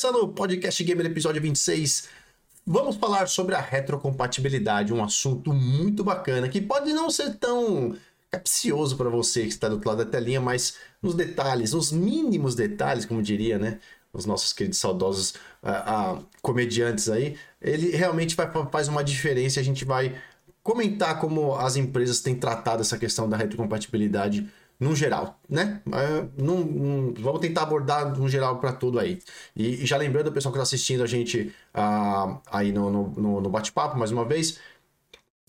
Começando o Podcast Gamer episódio 26, vamos falar sobre a retrocompatibilidade, um assunto muito bacana que pode não ser tão capcioso para você que está do outro lado da telinha, mas nos detalhes, nos mínimos detalhes, como diria, né? Os nossos queridos saudosos uh, uh, comediantes aí, ele realmente vai, faz uma diferença a gente vai comentar como as empresas têm tratado essa questão da retrocompatibilidade no geral, né? Uh, num, num, vamos tentar abordar no geral para tudo aí. E, e, já lembrando o pessoal que está assistindo a gente uh, aí no, no, no bate-papo, mais uma vez,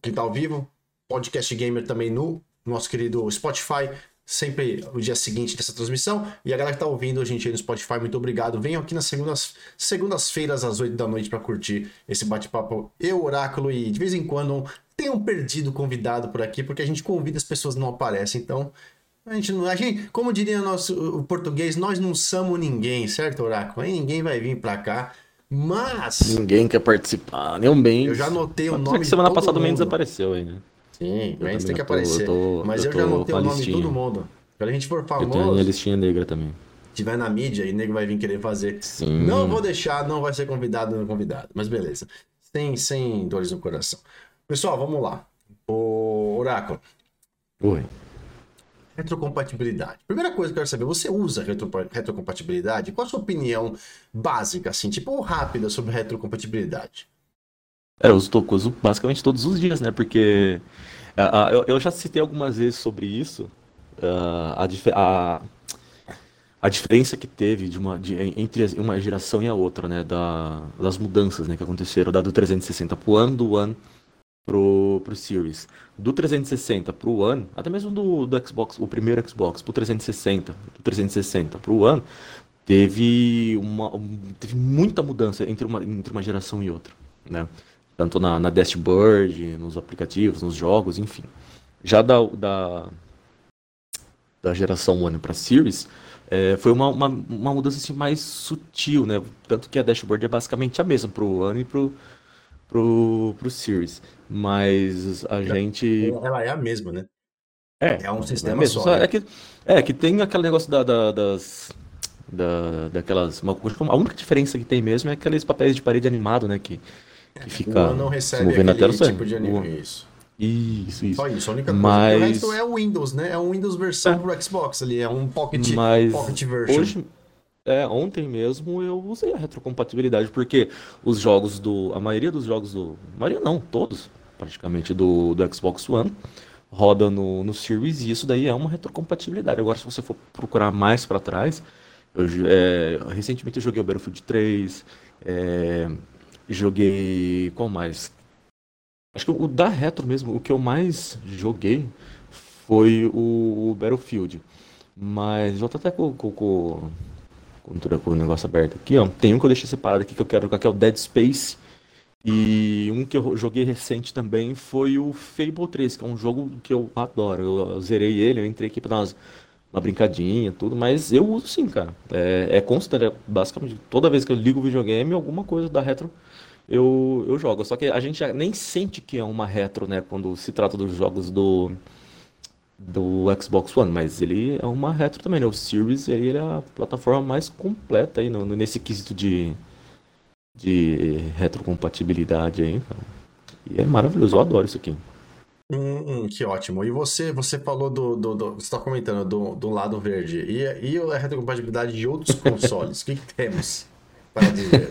quem está ao vivo, podcast gamer também no nosso querido Spotify, sempre o dia seguinte dessa transmissão. E a galera que está ouvindo a gente aí no Spotify, muito obrigado. Venham aqui nas segundas, segundas-feiras às 8 da noite para curtir esse bate-papo Eu Oráculo e de vez em quando tem um perdido convidado por aqui, porque a gente convida as pessoas não aparecem. Então, a gente não. A gente, como diria nosso, o português, nós não somos ninguém, certo, Oráculo? Aí ninguém vai vir pra cá. Mas. Ninguém quer participar, nem um bem. Eu já anotei o nome. É que semana de passada o Mendes apareceu aí, né? Sim, o Mendes tem que aparecer. Eu tô, mas eu, eu já anotei o nome de todo mundo. Quando a gente for famoso. Eu tenho a listinha negra também. Tiver na mídia e o nego vai vir querer fazer. Sim. Não vou deixar, não vai ser convidado, não convidado. Mas beleza. Sem, sem dores no coração. Pessoal, vamos lá. O Oráculo. Oi. Retrocompatibilidade. Primeira coisa que eu quero saber, você usa retro, retrocompatibilidade? Qual a sua opinião básica, assim, tipo, rápida sobre retrocompatibilidade? É, eu uso, basicamente todos os dias, né? Porque uh, eu, eu, já citei algumas vezes sobre isso. Uh, a, a, a, diferença que teve de uma, de, entre uma geração e a outra, né? Da, das mudanças né, que aconteceram, da do 360 pro One, do One pro, pro Series. Do 360 pro One, até mesmo do, do Xbox, o primeiro Xbox, pro 360, do 360 pro One, teve, uma, teve muita mudança entre uma, entre uma geração e outra, né? Tanto na, na dashboard, nos aplicativos, nos jogos, enfim. Já da, da, da geração One para Series, é, foi uma, uma, uma, mudança assim, mais sutil, né? Tanto que a dashboard é basicamente a mesma para o One e para pro, pro Series. Mas a gente. Ela é a mesma, né? É. É um sistema é só. Né? É, que, é que tem aquele negócio da, da, das. Da, daquelas. Uma, a única diferença que tem mesmo é aqueles papéis de parede animado, né? Que, que fica. O não recebe movendo aquele tela, tipo de anime. Isso. Isso, isso. Só isso, a única coisa. Mas... O resto é o Windows, né? É um Windows versão é. pro Xbox ali, é um Pocket, Mas pocket version. Hoje, é, ontem mesmo eu usei a retrocompatibilidade, porque os jogos do. A maioria dos jogos do. A maioria não, todos, praticamente, do, do Xbox One roda no, no Series e isso daí é uma retrocompatibilidade. Agora, se você for procurar mais para trás, eu, é, recentemente eu joguei o Battlefield 3, é, joguei. Qual mais? Acho que o da retro mesmo, o que eu mais joguei foi o, o Battlefield. Mas eu tô até com, com, com com o negócio aberto aqui, ó. Tem um que eu deixei separado aqui que eu quero colocar, que é o Dead Space. E um que eu joguei recente também foi o Fable 3, que é um jogo que eu adoro. Eu, zerei ele, eu entrei aqui pra dar umas, uma brincadinha, tudo, mas eu uso sim, cara. É, é constante, é basicamente toda vez que eu ligo o videogame, alguma coisa da retro eu, eu jogo. Só que a gente nem sente que é uma retro, né, quando se trata dos jogos do do Xbox One, mas ele é uma retro também, né? O Series ele é a plataforma mais completa aí no, nesse quesito de, de retrocompatibilidade aí, cara. E é maravilhoso, eu adoro isso aqui. Hum, hum, que ótimo. E você, você falou do, do, do você está comentando do, do lado verde. E, e a retrocompatibilidade de outros consoles? o que, que temos? Para dizer.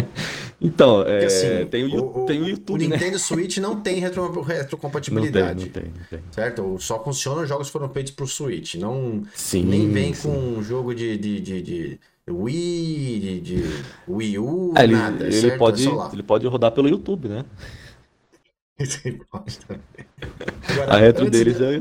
então, é, assim, tem, o, o, tem o YouTube. O Nintendo né? Switch não tem retro, retrocompatibilidade. Não tem, não tem, não tem. Certo? Só funciona os jogos que foram feitos para o Switch. Não, sim, nem vem sim. com um jogo de, de, de, de Wii, de, de, Wii U, é, nada. Ele, ele pode, é ele pode rodar pelo YouTube, né? Agora, a retro deles de... é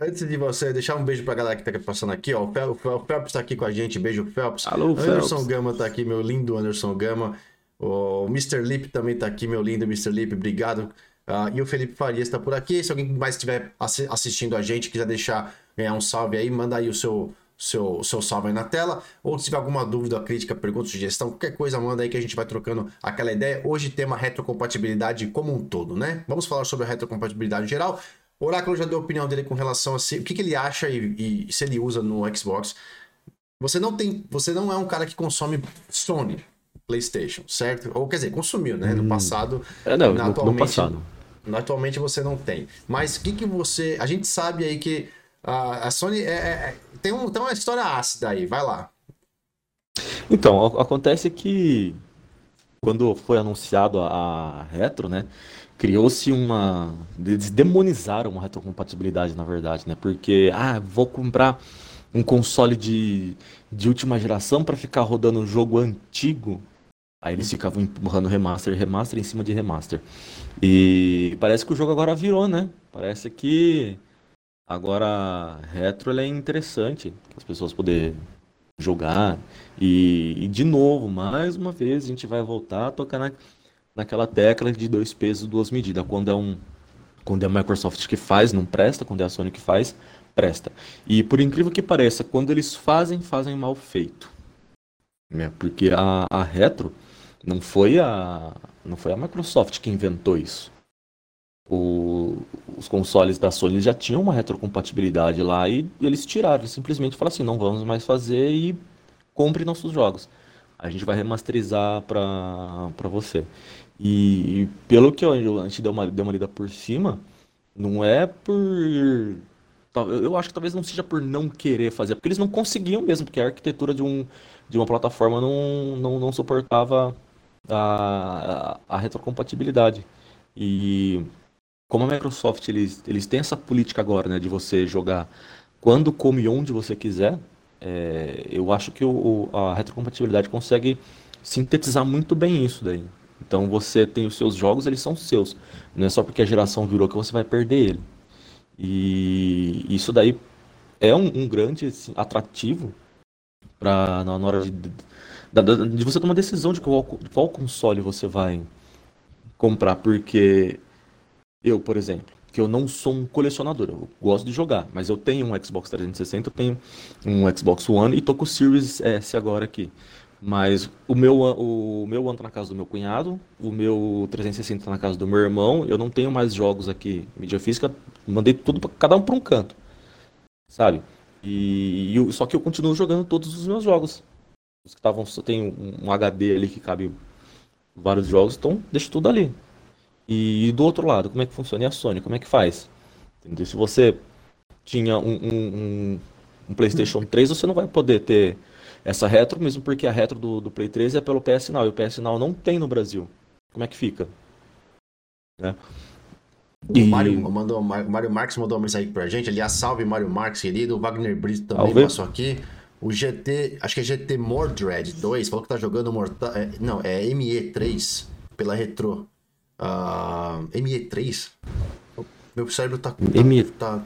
Antes de você deixar um beijo pra galera que tá passando aqui, ó. O Phelps tá aqui com a gente. Beijo, Phelps. Alô, Anderson Phelps. Gama tá aqui, meu lindo Anderson Gama. O Mr. Lip também tá aqui, meu lindo Mr. Lip. Obrigado. Uh, e o Felipe Farias está por aqui. Se alguém mais estiver assistindo a gente, quiser deixar ganhar um salve aí, manda aí o seu, seu, seu salve aí na tela. Ou se tiver alguma dúvida, crítica, pergunta, sugestão, qualquer coisa, manda aí que a gente vai trocando aquela ideia. Hoje tema retrocompatibilidade como um todo, né? Vamos falar sobre a retrocompatibilidade geral. O Oráculo já deu a opinião dele com relação a se, o que, que ele acha e, e, se ele usa no Xbox. você não tem, você não é um cara que consome Sony, PlayStation, certo? Ou quer dizer, consumiu, né? No hum. passado. É, não, atualmente, no passado. Atualmente você não tem. Mas o que, que você. A gente sabe aí que a, a Sony é, é, tem, um, tem uma história ácida aí, vai lá. Então, acontece que quando foi anunciado a, a Retro, né? Criou-se uma. Eles demonizaram uma retrocompatibilidade, na verdade, né? Porque, ah, vou comprar um console de, de última geração para ficar rodando um jogo antigo. Aí eles ficavam empurrando remaster, remaster em cima de remaster. E parece que o jogo agora virou, né? Parece que agora retro é interessante, as pessoas poderem jogar. E, e, de novo, mais uma vez, a gente vai voltar a tocar na, naquela tecla de dois pesos, duas medidas. Quando é um quando é a Microsoft que faz, não presta, quando é a Sony que faz, presta. E por incrível que pareça, quando eles fazem, fazem mal feito. Né? Porque a, a Retro não foi a, não foi a Microsoft que inventou isso. O, os consoles da Sony já tinham uma retrocompatibilidade lá e eles tiraram, eles simplesmente falaram assim, não vamos mais fazer e compre nossos jogos. A gente vai remasterizar para você. E, pelo que a gente deu uma, deu uma lida por cima, não é por eu acho que talvez não seja por não querer fazer, porque eles não conseguiam mesmo, porque a arquitetura de, um, de uma plataforma não, não, não suportava a, a, a retrocompatibilidade. E como a Microsoft eles, eles têm essa política agora, né, de você jogar quando, como e onde você quiser, é, eu acho que o, a retrocompatibilidade consegue sintetizar muito bem isso daí. Então você tem os seus jogos, eles são seus. Não é só porque a geração virou que você vai perder ele. E isso daí é um, um grande assim, atrativo para na hora de, de, de, você tomar decisão de qual, qual console você vai comprar, porque eu, por exemplo, que eu não sou um colecionador, eu gosto de jogar, mas eu tenho um Xbox 360, eu tenho um Xbox One e tô com o Series S agora aqui. Mas o meu, o meu One tá na casa do meu cunhado, o meu 360 tá na casa do meu irmão, eu não tenho mais jogos aqui, mídia física, mandei tudo para cada um para um canto, sabe? E, e, só que eu continuo jogando todos os meus jogos. Os que estavam, só tem um, um, HD ali que cabe vários jogos, então deixa tudo ali. E, e, do outro lado, como é que funciona? E a Sony, como é que faz? Entendeu? Se você tinha um, um, um PlayStation 3, você não vai poder ter essa retro, mesmo porque a retro do, do Play 3 é pelo PS Now, e o PS Now não tem no Brasil. Como é que fica? Né? E... O Mário, mandou, Mário Marques mandou uma mensagem pra gente. Aliás, salve Mário Marques, querido. O Wagner Brito também passou aqui. O GT, acho que é GT Mordred 2, falou que tá jogando Mortal. É, não, é ME3 pela Retro. Uh, ME3? Meu cérebro tá. tá, ME... tá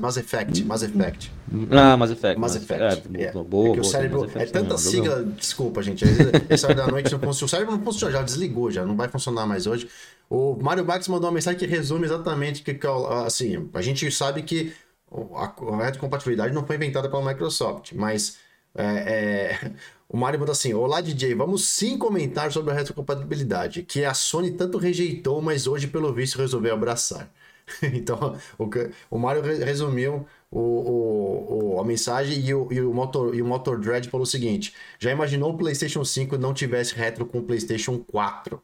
Mass Effect, Mass Effect. Ah, Mass Effect. Mass Effect. É, é. Boa, é que o cérebro. é tanta sigla, desculpa, gente. Essa hora da noite não funciona. O cérebro não funciona, já desligou, já não vai funcionar mais hoje. O Mário Bax mandou uma mensagem que resume exatamente que, assim, a gente sabe que a retrocompatibilidade não foi inventada pela Microsoft, mas é, é, o Mário mandou assim: Olá, DJ, vamos sim comentar sobre a retrocompatibilidade, que a Sony tanto rejeitou, mas hoje, pelo visto, resolveu abraçar. então, o, o Mário resumiu o, o, o, a mensagem e o, e, o Motor, e o Motor Dread falou o seguinte: já imaginou o PlayStation 5 não tivesse retro com o PlayStation 4?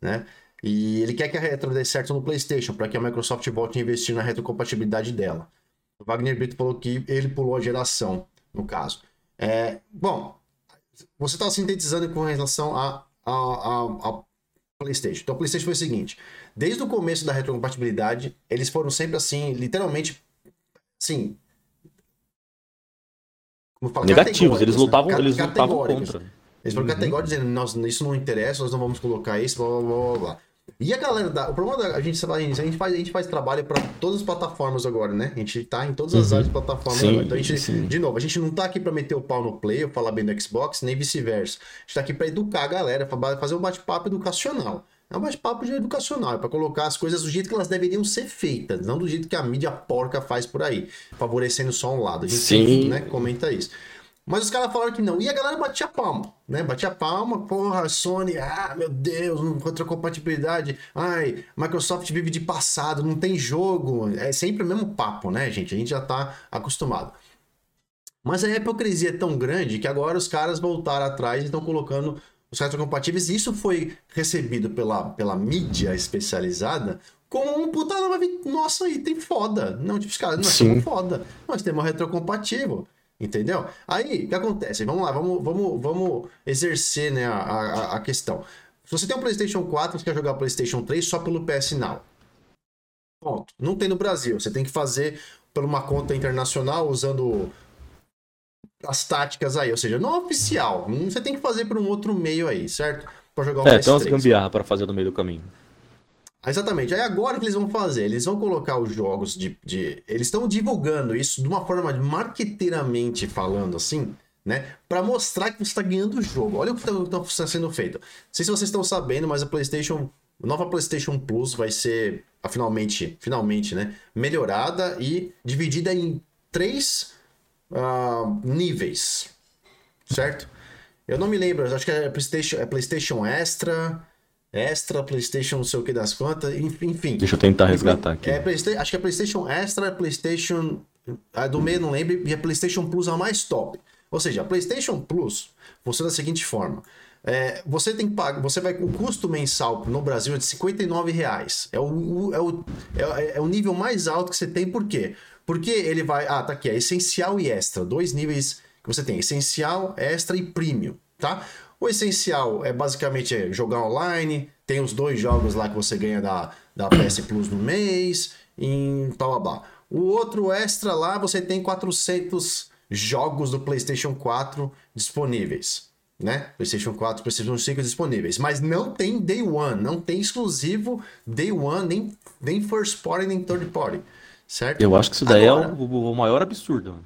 Né? E ele quer que a retro dê certo no PlayStation, para que a Microsoft volte a investir na retrocompatibilidade dela. O Wagner Brito falou que ele pulou a geração, no caso. É, bom, você está sintetizando com relação a, a, a, a PlayStation. Então, o PlayStation foi o seguinte: desde o começo da retrocompatibilidade, eles foram sempre assim, literalmente, assim. Como falo, Negativos, eles né? lutavam, né? eles lutavam contra. Eles foram uhum. categóricos dizendo, nós, isso não interessa, nós não vamos colocar isso, blá blá blá blá. E a galera da. O problema da. A gente, a gente, faz, a gente faz trabalho para todas as plataformas agora, né? A gente tá em todas as uhum. áreas de plataforma sim, agora. Então a gente, sim. de novo, a gente não tá aqui para meter o pau no play ou falar bem do Xbox, nem vice-versa. A gente tá aqui para educar a galera, pra fazer um bate-papo educacional. É um bate-papo de educacional, é para colocar as coisas do jeito que elas deveriam ser feitas, não do jeito que a mídia porca faz por aí, favorecendo só um lado. A gente Sim. Né, comenta isso. Mas os caras falaram que não. E a galera batia palma, né? Batia palma, porra, Sony, ah, meu Deus, não encontra compatibilidade. Ai, Microsoft vive de passado, não tem jogo. É sempre o mesmo papo, né, gente? A gente já tá acostumado. Mas a hipocrisia é tão grande que agora os caras voltaram atrás e estão colocando os retrocompatíveis. E isso foi recebido pela, pela mídia especializada como um puta nova. Nossa, item foda. Não, tipo, os caras, nós somos foda. Nós temos retrocompatível. Entendeu? Aí, o que acontece? Vamos lá, vamos, vamos, vamos exercer né, a, a, a questão. Se você tem um PlayStation 4, você quer jogar PlayStation 3 só pelo PS Now. Ponto. Não tem no Brasil. Você tem que fazer por uma conta internacional usando as táticas aí, ou seja, não oficial. Você tem que fazer por um outro meio aí, certo? Para jogar o É, tem umas gambiarra para fazer no meio do caminho. Exatamente. Aí agora o que eles vão fazer? Eles vão colocar os jogos de. de... Eles estão divulgando isso de uma forma marqueteiramente falando assim, né? Para mostrar que você está ganhando o jogo. Olha o que está tá sendo feito. Não sei se vocês estão sabendo, mas a PlayStation. A nova PlayStation Plus vai ser finalmente, finalmente, né? Melhorada e dividida em três uh, níveis. Certo? Eu não me lembro, acho que é PlayStation, é PlayStation Extra. Extra, PlayStation, não sei o que das quantas, enfim. Deixa eu tentar resgatar aqui. É, acho que é PlayStation Extra, PlayStation. A do meio não lembro, e a PlayStation Plus é a mais top. Ou seja, a PlayStation Plus funciona da seguinte forma. É, você tem que pagar, você vai o custo mensal no Brasil é de 59 reais. É o, é, o, é, é o nível mais alto que você tem, por quê? Porque ele vai. Ah, tá aqui, é essencial e extra. Dois níveis que você tem: essencial, extra e premium, tá? O essencial é basicamente jogar online, tem os dois jogos lá que você ganha da, da PS Plus no mês, em blá O outro extra lá, você tem 400 jogos do PlayStation 4 disponíveis. Né? PlayStation 4, PlayStation 5 disponíveis. Mas não tem Day One, não tem exclusivo Day One, nem, nem First Party, nem Third Party. Certo? Eu acho que isso daí Agora, é o, o, maior absurdo.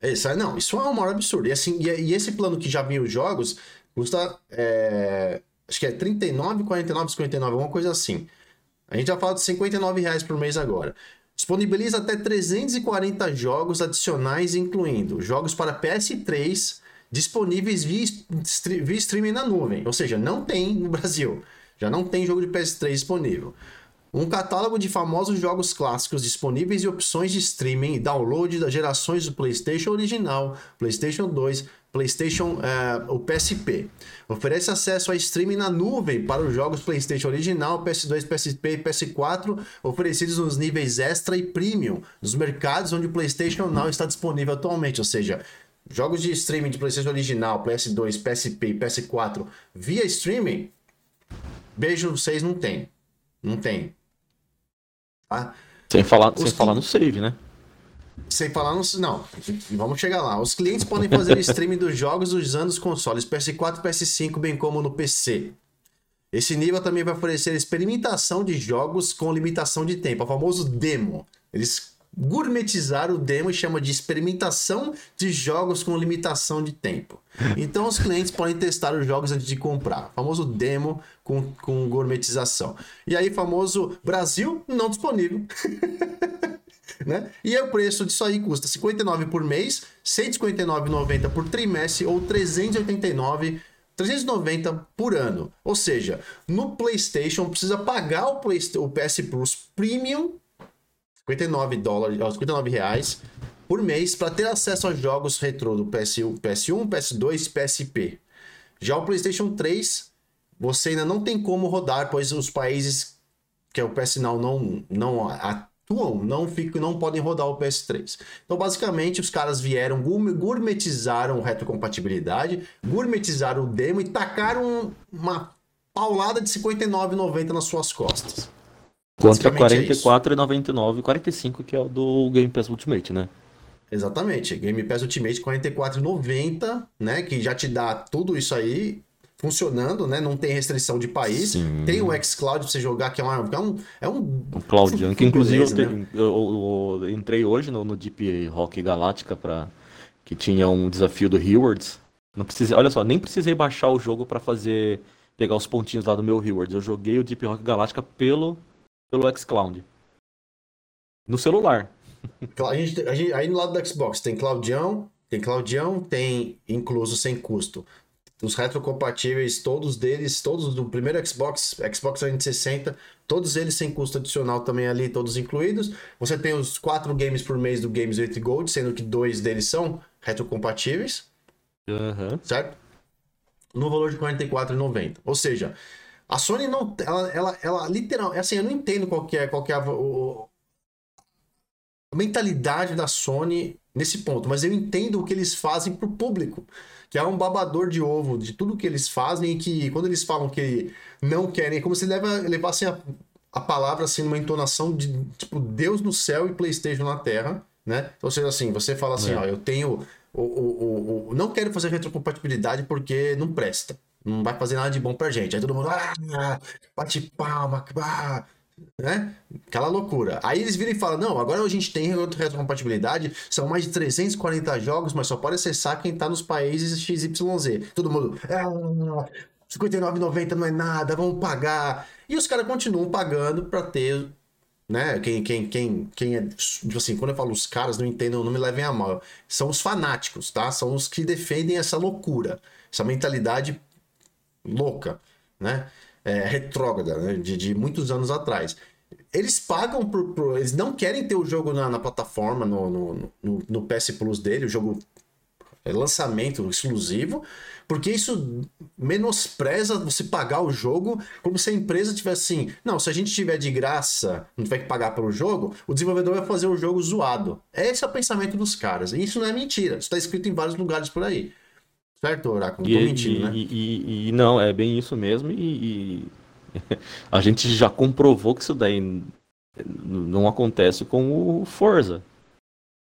Isso, não, isso é o maior absurdo. E, assim, e, e esse plano que já vinha os jogos, Custa. É, acho que é 39, 49, 59, alguma coisa assim. A gente já fala de 59 reais por mês agora. Disponibiliza até 340 jogos adicionais, incluindo jogos para PS3 disponíveis via, via streaming na nuvem. Ou seja, não tem no Brasil. Já não tem jogo de PS3 disponível. Um catálogo de famosos jogos clássicos disponíveis e opções de streaming e download das gerações do PlayStation original, PlayStation 2, PlayStation, uh, o PSP. Oferece acesso a streaming na nuvem para os jogos PlayStation original, PS2, PSP e PS4, oferecidos nos níveis extra e premium, nos mercados onde o PlayStation Now está disponível atualmente. Ou seja, jogos de streaming de PlayStation original, PS2, PSP e PS4 via streaming, beijo, vocês não tem. Não tem. Tá? Sem falar, sem falar no save, né? Sem falar no. Não, vamos chegar lá. Os clientes podem fazer streaming dos jogos usando os consoles PS4 e PS5, bem como no PC. Esse nível também vai oferecer experimentação de jogos com limitação de tempo, o famoso demo. Eles gourmetizaram o demo e chamam de experimentação de jogos com limitação de tempo. Então os clientes podem testar os jogos antes de comprar. O famoso demo com, com gourmetização. E aí, famoso Brasil não disponível. né? E o preço disso aí custa 59 por mês, 159,90 por trimestre ou 389 390 por ano. Ou seja, no PlayStation precisa pagar o, Play, o PS Plus Premium 59 dólares, 59 reais por mês para ter acesso a jogos retrô do PS1, PS1, PS2 e PSP. Já o PlayStation 3, você ainda não tem como rodar, pois os países que é o PS Now não, não atuam não ficam, não podem rodar o PS3. Então, basicamente, os caras vieram, gourmetizaram retrocompatibilidade, gourmetizaram o demo e tacaram uma paulada de 59,90 nas suas costas. Contra 44,99 e 45 que é o do Game Pass Ultimate, né? Exatamente. Game Pass Ultimate 44,90, né? Que já te dá tudo isso aí funcionando, né? Não tem restrição de país. Sim. Tem o xCloud pra você jogar, que é, uma, é um. É um o Cloud que inclusive beleza, eu, né? eu, eu, eu, entrei hoje no, no Deep Rock Galáctica para que tinha um desafio do Rewards. Não precisei, olha só, nem precisei baixar o jogo para fazer pegar os pontinhos lá do meu Rewards. Eu joguei o Deep Rock Galáctica pelo pelo xCloud. No celular. A gente, a gente, aí no lado do Xbox tem Claudião, tem Claudião, tem incluso sem custo os retrocompatíveis, todos deles, todos do primeiro Xbox, Xbox 360, todos eles sem custo adicional também ali, todos incluídos. Você tem os quatro games por mês do Games with Gold, sendo que dois deles são retrocompatíveis, Uhum. certo? No valor de R$ 44,90. Ou seja, a Sony não. Ela, ela, ela literal. Assim, eu não entendo qual que é, qual que é a, o- a mentalidade da Sony nesse ponto, mas eu entendo o que eles fazem pro público. Que é um babador de ovo de tudo que eles fazem e que quando eles falam que não querem, é como se leva, levassem a, a palavra assim numa entonação de tipo Deus no céu e PlayStation na terra, né? Ou seja, assim, você fala assim, É. ó, eu tenho o, o, o, o- não quero fazer retrocompatibilidade porque não presta. Não vai fazer nada de bom pra gente. Aí todo mundo, ah, bate palma, ah, né? Aquela loucura. Aí eles viram e falam: não, agora a gente tem retrocompatibilidade, são mais de 340 jogos, mas só pode acessar quem tá nos países XYZ. Todo mundo, ah, 59,90 não é nada, vamos pagar. E os caras continuam pagando pra ter. Né? Quem, quem, quem, quem é. Tipo assim, quando eu falo os caras, não entendam, não me levem a mal. São os fanáticos, tá? São os que defendem essa loucura, essa mentalidade louca, né? É, retrógrada, né? De, de muitos anos atrás. Eles pagam por, por- Eles não querem ter o jogo na, na plataforma, no, no, no, no PS Plus dele, o jogo é, lançamento exclusivo, porque isso menospreza você pagar o jogo como se a empresa tivesse assim, não, se a gente tiver de graça, não tiver que pagar pelo jogo, o desenvolvedor vai fazer o jogo zoado. Esse é o pensamento dos caras. E isso não é mentira, isso está escrito em vários lugares por aí. Certo, Oráculo? Não tô E, mentindo, e- né? e- e- não, é bem isso mesmo. E, a gente já comprovou que isso daí não acontece com o Forza.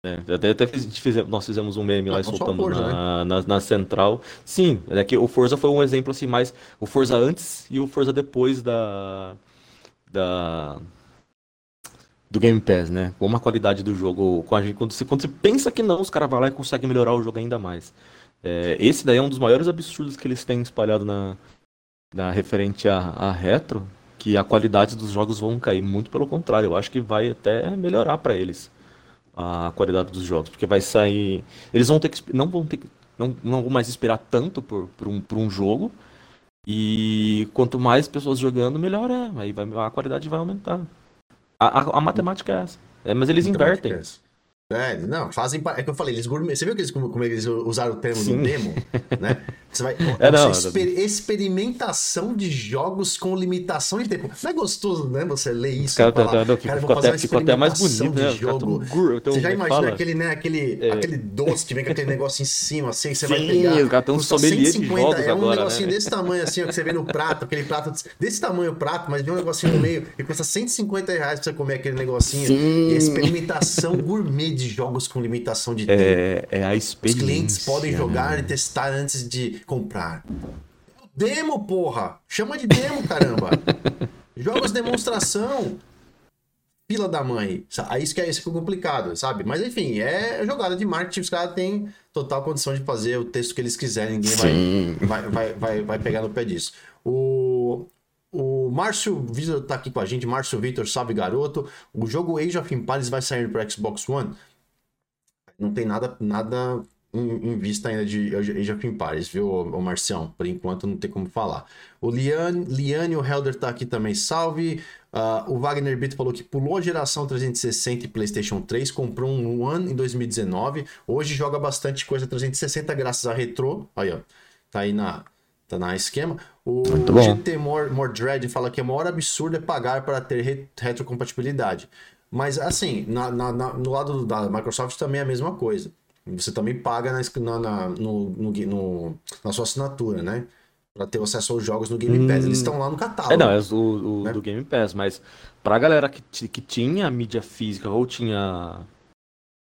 né? Até, até fizemos- nós fizemos um meme lá e soltamos Forza, né? na, na, na central. Sim, é que o Forza foi um exemplo assim, mais o Forza antes e o Forza depois da, da do Game Pass, né? Como a qualidade do jogo, com a gente- quando você, quando você pensa que não, os caras vão lá e conseguem melhorar o jogo ainda mais. É, esse daí é um dos maiores absurdos que eles têm espalhado na, na referente a, a retro, que a qualidade dos jogos vão cair. Muito pelo contrário, eu acho que vai até melhorar para eles a qualidade dos jogos, porque vai sair, eles vão ter que não vão ter não, não vão mais esperar tanto por, por um, por um jogo. E quanto mais pessoas jogando, melhor é. Aí vai, a qualidade vai aumentar. A, a, a matemática é essa. É, mas eles invertem. É, não, fazem. É que eu falei, eles gourmet. Você viu que eles, como, eles usaram o termo Sim. no demo? Né? Você vai. É, não, exper- experimentação de jogos com limitação de tempo. Não é gostoso, né? Você lê isso. Cara, e falar, tá- tá- cara, ficou, até, ficou até mais bonito, né? jogo. então, Você já é que imagina fala? aquele, né, aquele, aquele doce que vem com aquele negócio em cima, assim, você vai Sim, pegar. os caras tão custa sommelier de 150, jogos É um agora, negocinho né? desse tamanho, assim, ó, que você vê no prato, aquele prato desse tamanho o prato, mas vem um negocinho no meio e custa 150 reais pra você comer aquele negocinho. Sim. E experimentação gourmet de jogos com limitação de tempo. É, é a Os experiência. clientes podem jogar né? e testar antes de comprar. Demo, porra! Chama de demo, caramba! Jogos demonstração. Fila da mãe. Aí isso que é, isso que é complicado, sabe? Mas enfim, é jogada de marketing. Os caras têm total condição de fazer o texto que eles quiserem. Ninguém vai, Sim. vai, vai, vai, vai pegar no pé disso. O, o Márcio Vitor tá aqui com a gente. Márcio Vitor, salve garoto. O jogo Age of Empires vai sair pro Xbox One? Não tem nada, nada em, em vista ainda de Age of Empires, viu, ô Marcião? Por enquanto não tem como falar. O Liane, Liane o Helder tá aqui também, salve. Ah, o Wagner Brito falou que pulou a geração 360 e PlayStation 3, comprou um One em 2019. Hoje joga bastante coisa 360 graças a Retro. Aí, ó. Tá aí na, tá na esquema. O. GT More, More Dread fala que a maior absurdo é pagar para ter re- retrocompatibilidade. Mas assim, na, na- na- no lado da Microsoft também é a mesma coisa. Você também paga na, na, no, no, no- na sua assinatura, né? Pra ter acesso aos jogos no Game Pass. Eles estão lá no catálogo. É, não, é o, o Né? do Game Pass, mas pra galera que, que tinha mídia física ou tinha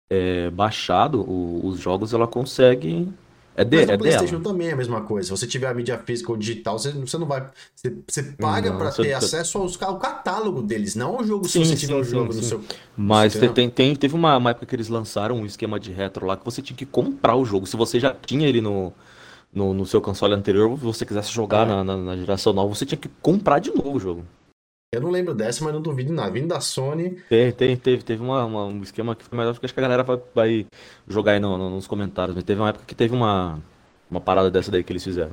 é, baixado o- os jogos, ela consegue. É, de, Mas no é PlayStation dela. também é a mesma coisa. Se você tiver a mídia física ou digital, você, você não vai. Você, você paga você- ter acesso aos, ao catálogo deles, não ao jogo Sim, se você tiver sim, o jogo sim, no seu. Mas Entendeu? te- tem, tem- teve uma, uma época que eles lançaram um esquema de retro lá que você tinha que comprar o jogo. Se você já tinha ele no, no, no seu console anterior, se você quisesse jogar É. na, na- na geração nova, você tinha que comprar de novo o jogo. Eu não lembro dessa, mas não duvido nada. Vindo da Sony, Tem, tem, teve, teve uma, uma- um esquema que foi melhor, acho que a galera vai, vai jogar aí no- no- nos comentários. Mas teve uma época que teve uma, uma parada dessa daí que eles fizeram.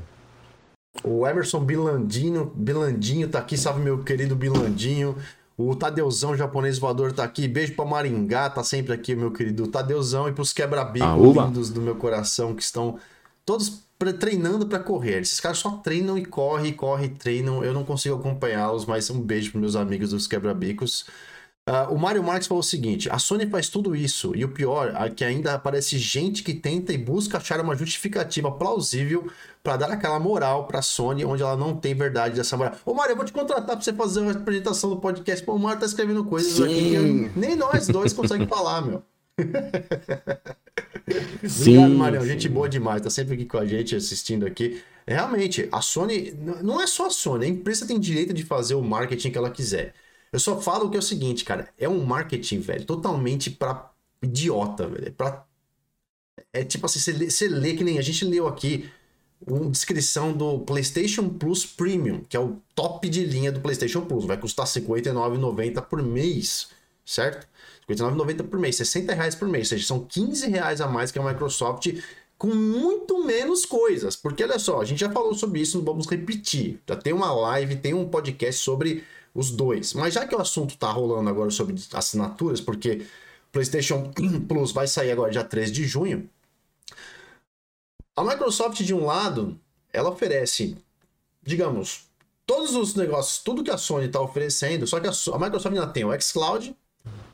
O Emerson Bilandinho, Bilandinho tá aqui, salve meu querido Bilandinho. O Tadeuzão japonês voador tá aqui. Beijo pra Maringá, tá sempre aqui, meu querido Tadeuzão. E pros quebra-bico lindos do meu coração que estão todos treinando para correr. Esses caras só treinam e correm, correm, treinam. Eu não consigo acompanhá-los, mas um beijo pros meus amigos dos quebra-bicos. Uh, o Mário Marques falou o seguinte: a Sony faz tudo isso, e o pior é que ainda aparece gente que tenta e busca achar uma justificativa plausível para dar aquela moral pra Sony, onde ela não tem verdade dessa moral. Ô Mário, eu vou te contratar pra você fazer uma apresentação do podcast. Pô, o Mário tá escrevendo coisas Sim. aqui que nem nós dois conseguimos falar, meu. Sim, Obrigado, Marião. Gente boa demais. Tá sempre aqui com a gente, assistindo aqui. Realmente, a Sony. Não é só a Sony. A empresa tem direito de fazer o marketing que ela quiser. Eu só falo que é o seguinte, cara. É um marketing, velho, totalmente pra idiota, velho. É pra. É tipo assim, você lê, você lê que nem a gente leu aqui uma descrição do PlayStation Plus Premium, que é o top de linha do PlayStation Plus. Vai custar R$ 59,90 por mês, certo? R$ 59,90 por mês, 60 reais por mês, ou seja, são 15 reais a mais que a Microsoft com muito menos coisas. Porque olha só, a gente já falou sobre isso, não vamos repetir. Já tem uma live, tem um podcast sobre os dois. Mas já que o assunto tá rolando agora sobre assinaturas, porque PlayStation Plus vai sair agora dia 3 de junho. A Microsoft, de um lado, ela oferece, digamos, todos os negócios, tudo que a Sony está oferecendo, só que a, a Microsoft ainda tem o xCloud,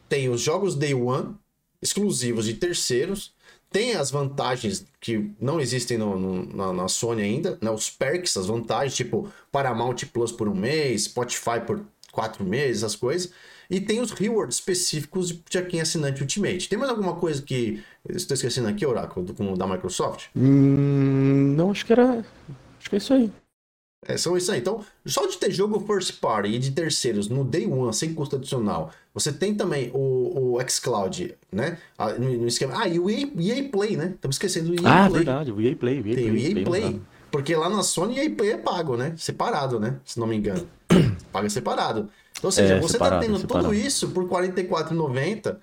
tem os jogos Day One, exclusivos de terceiros, tem as vantagens que não existem no, no, na, na, Sony ainda, né? os perks, as vantagens, tipo Paramount Plus por um mês, Spotify por quatro meses, as coisas. E tem os rewards específicos de quem é assinante Ultimate. Tem mais alguma coisa que estou esquecendo aqui, Oráculo, do, da Microsoft? Hum, não, acho que era. Acho que é isso aí. É, são isso aí. Então, só de ter jogo first party e de terceiros no day one, sem custo adicional, você tem também o, o xCloud, né? Ah, no, no, esquema. Ah, e o EA, EA Play, né? Estamos esquecendo do EA ah, Play. verdade, o EA Play. O EA tem Play, o EA Play. Play porque lá na Sony o EA Play é pago, né? Separado, né? Se não me engano. Paga separado. Então, ou seja, é, você tá separado, tá tendo separado. tudo isso por R$ 44,90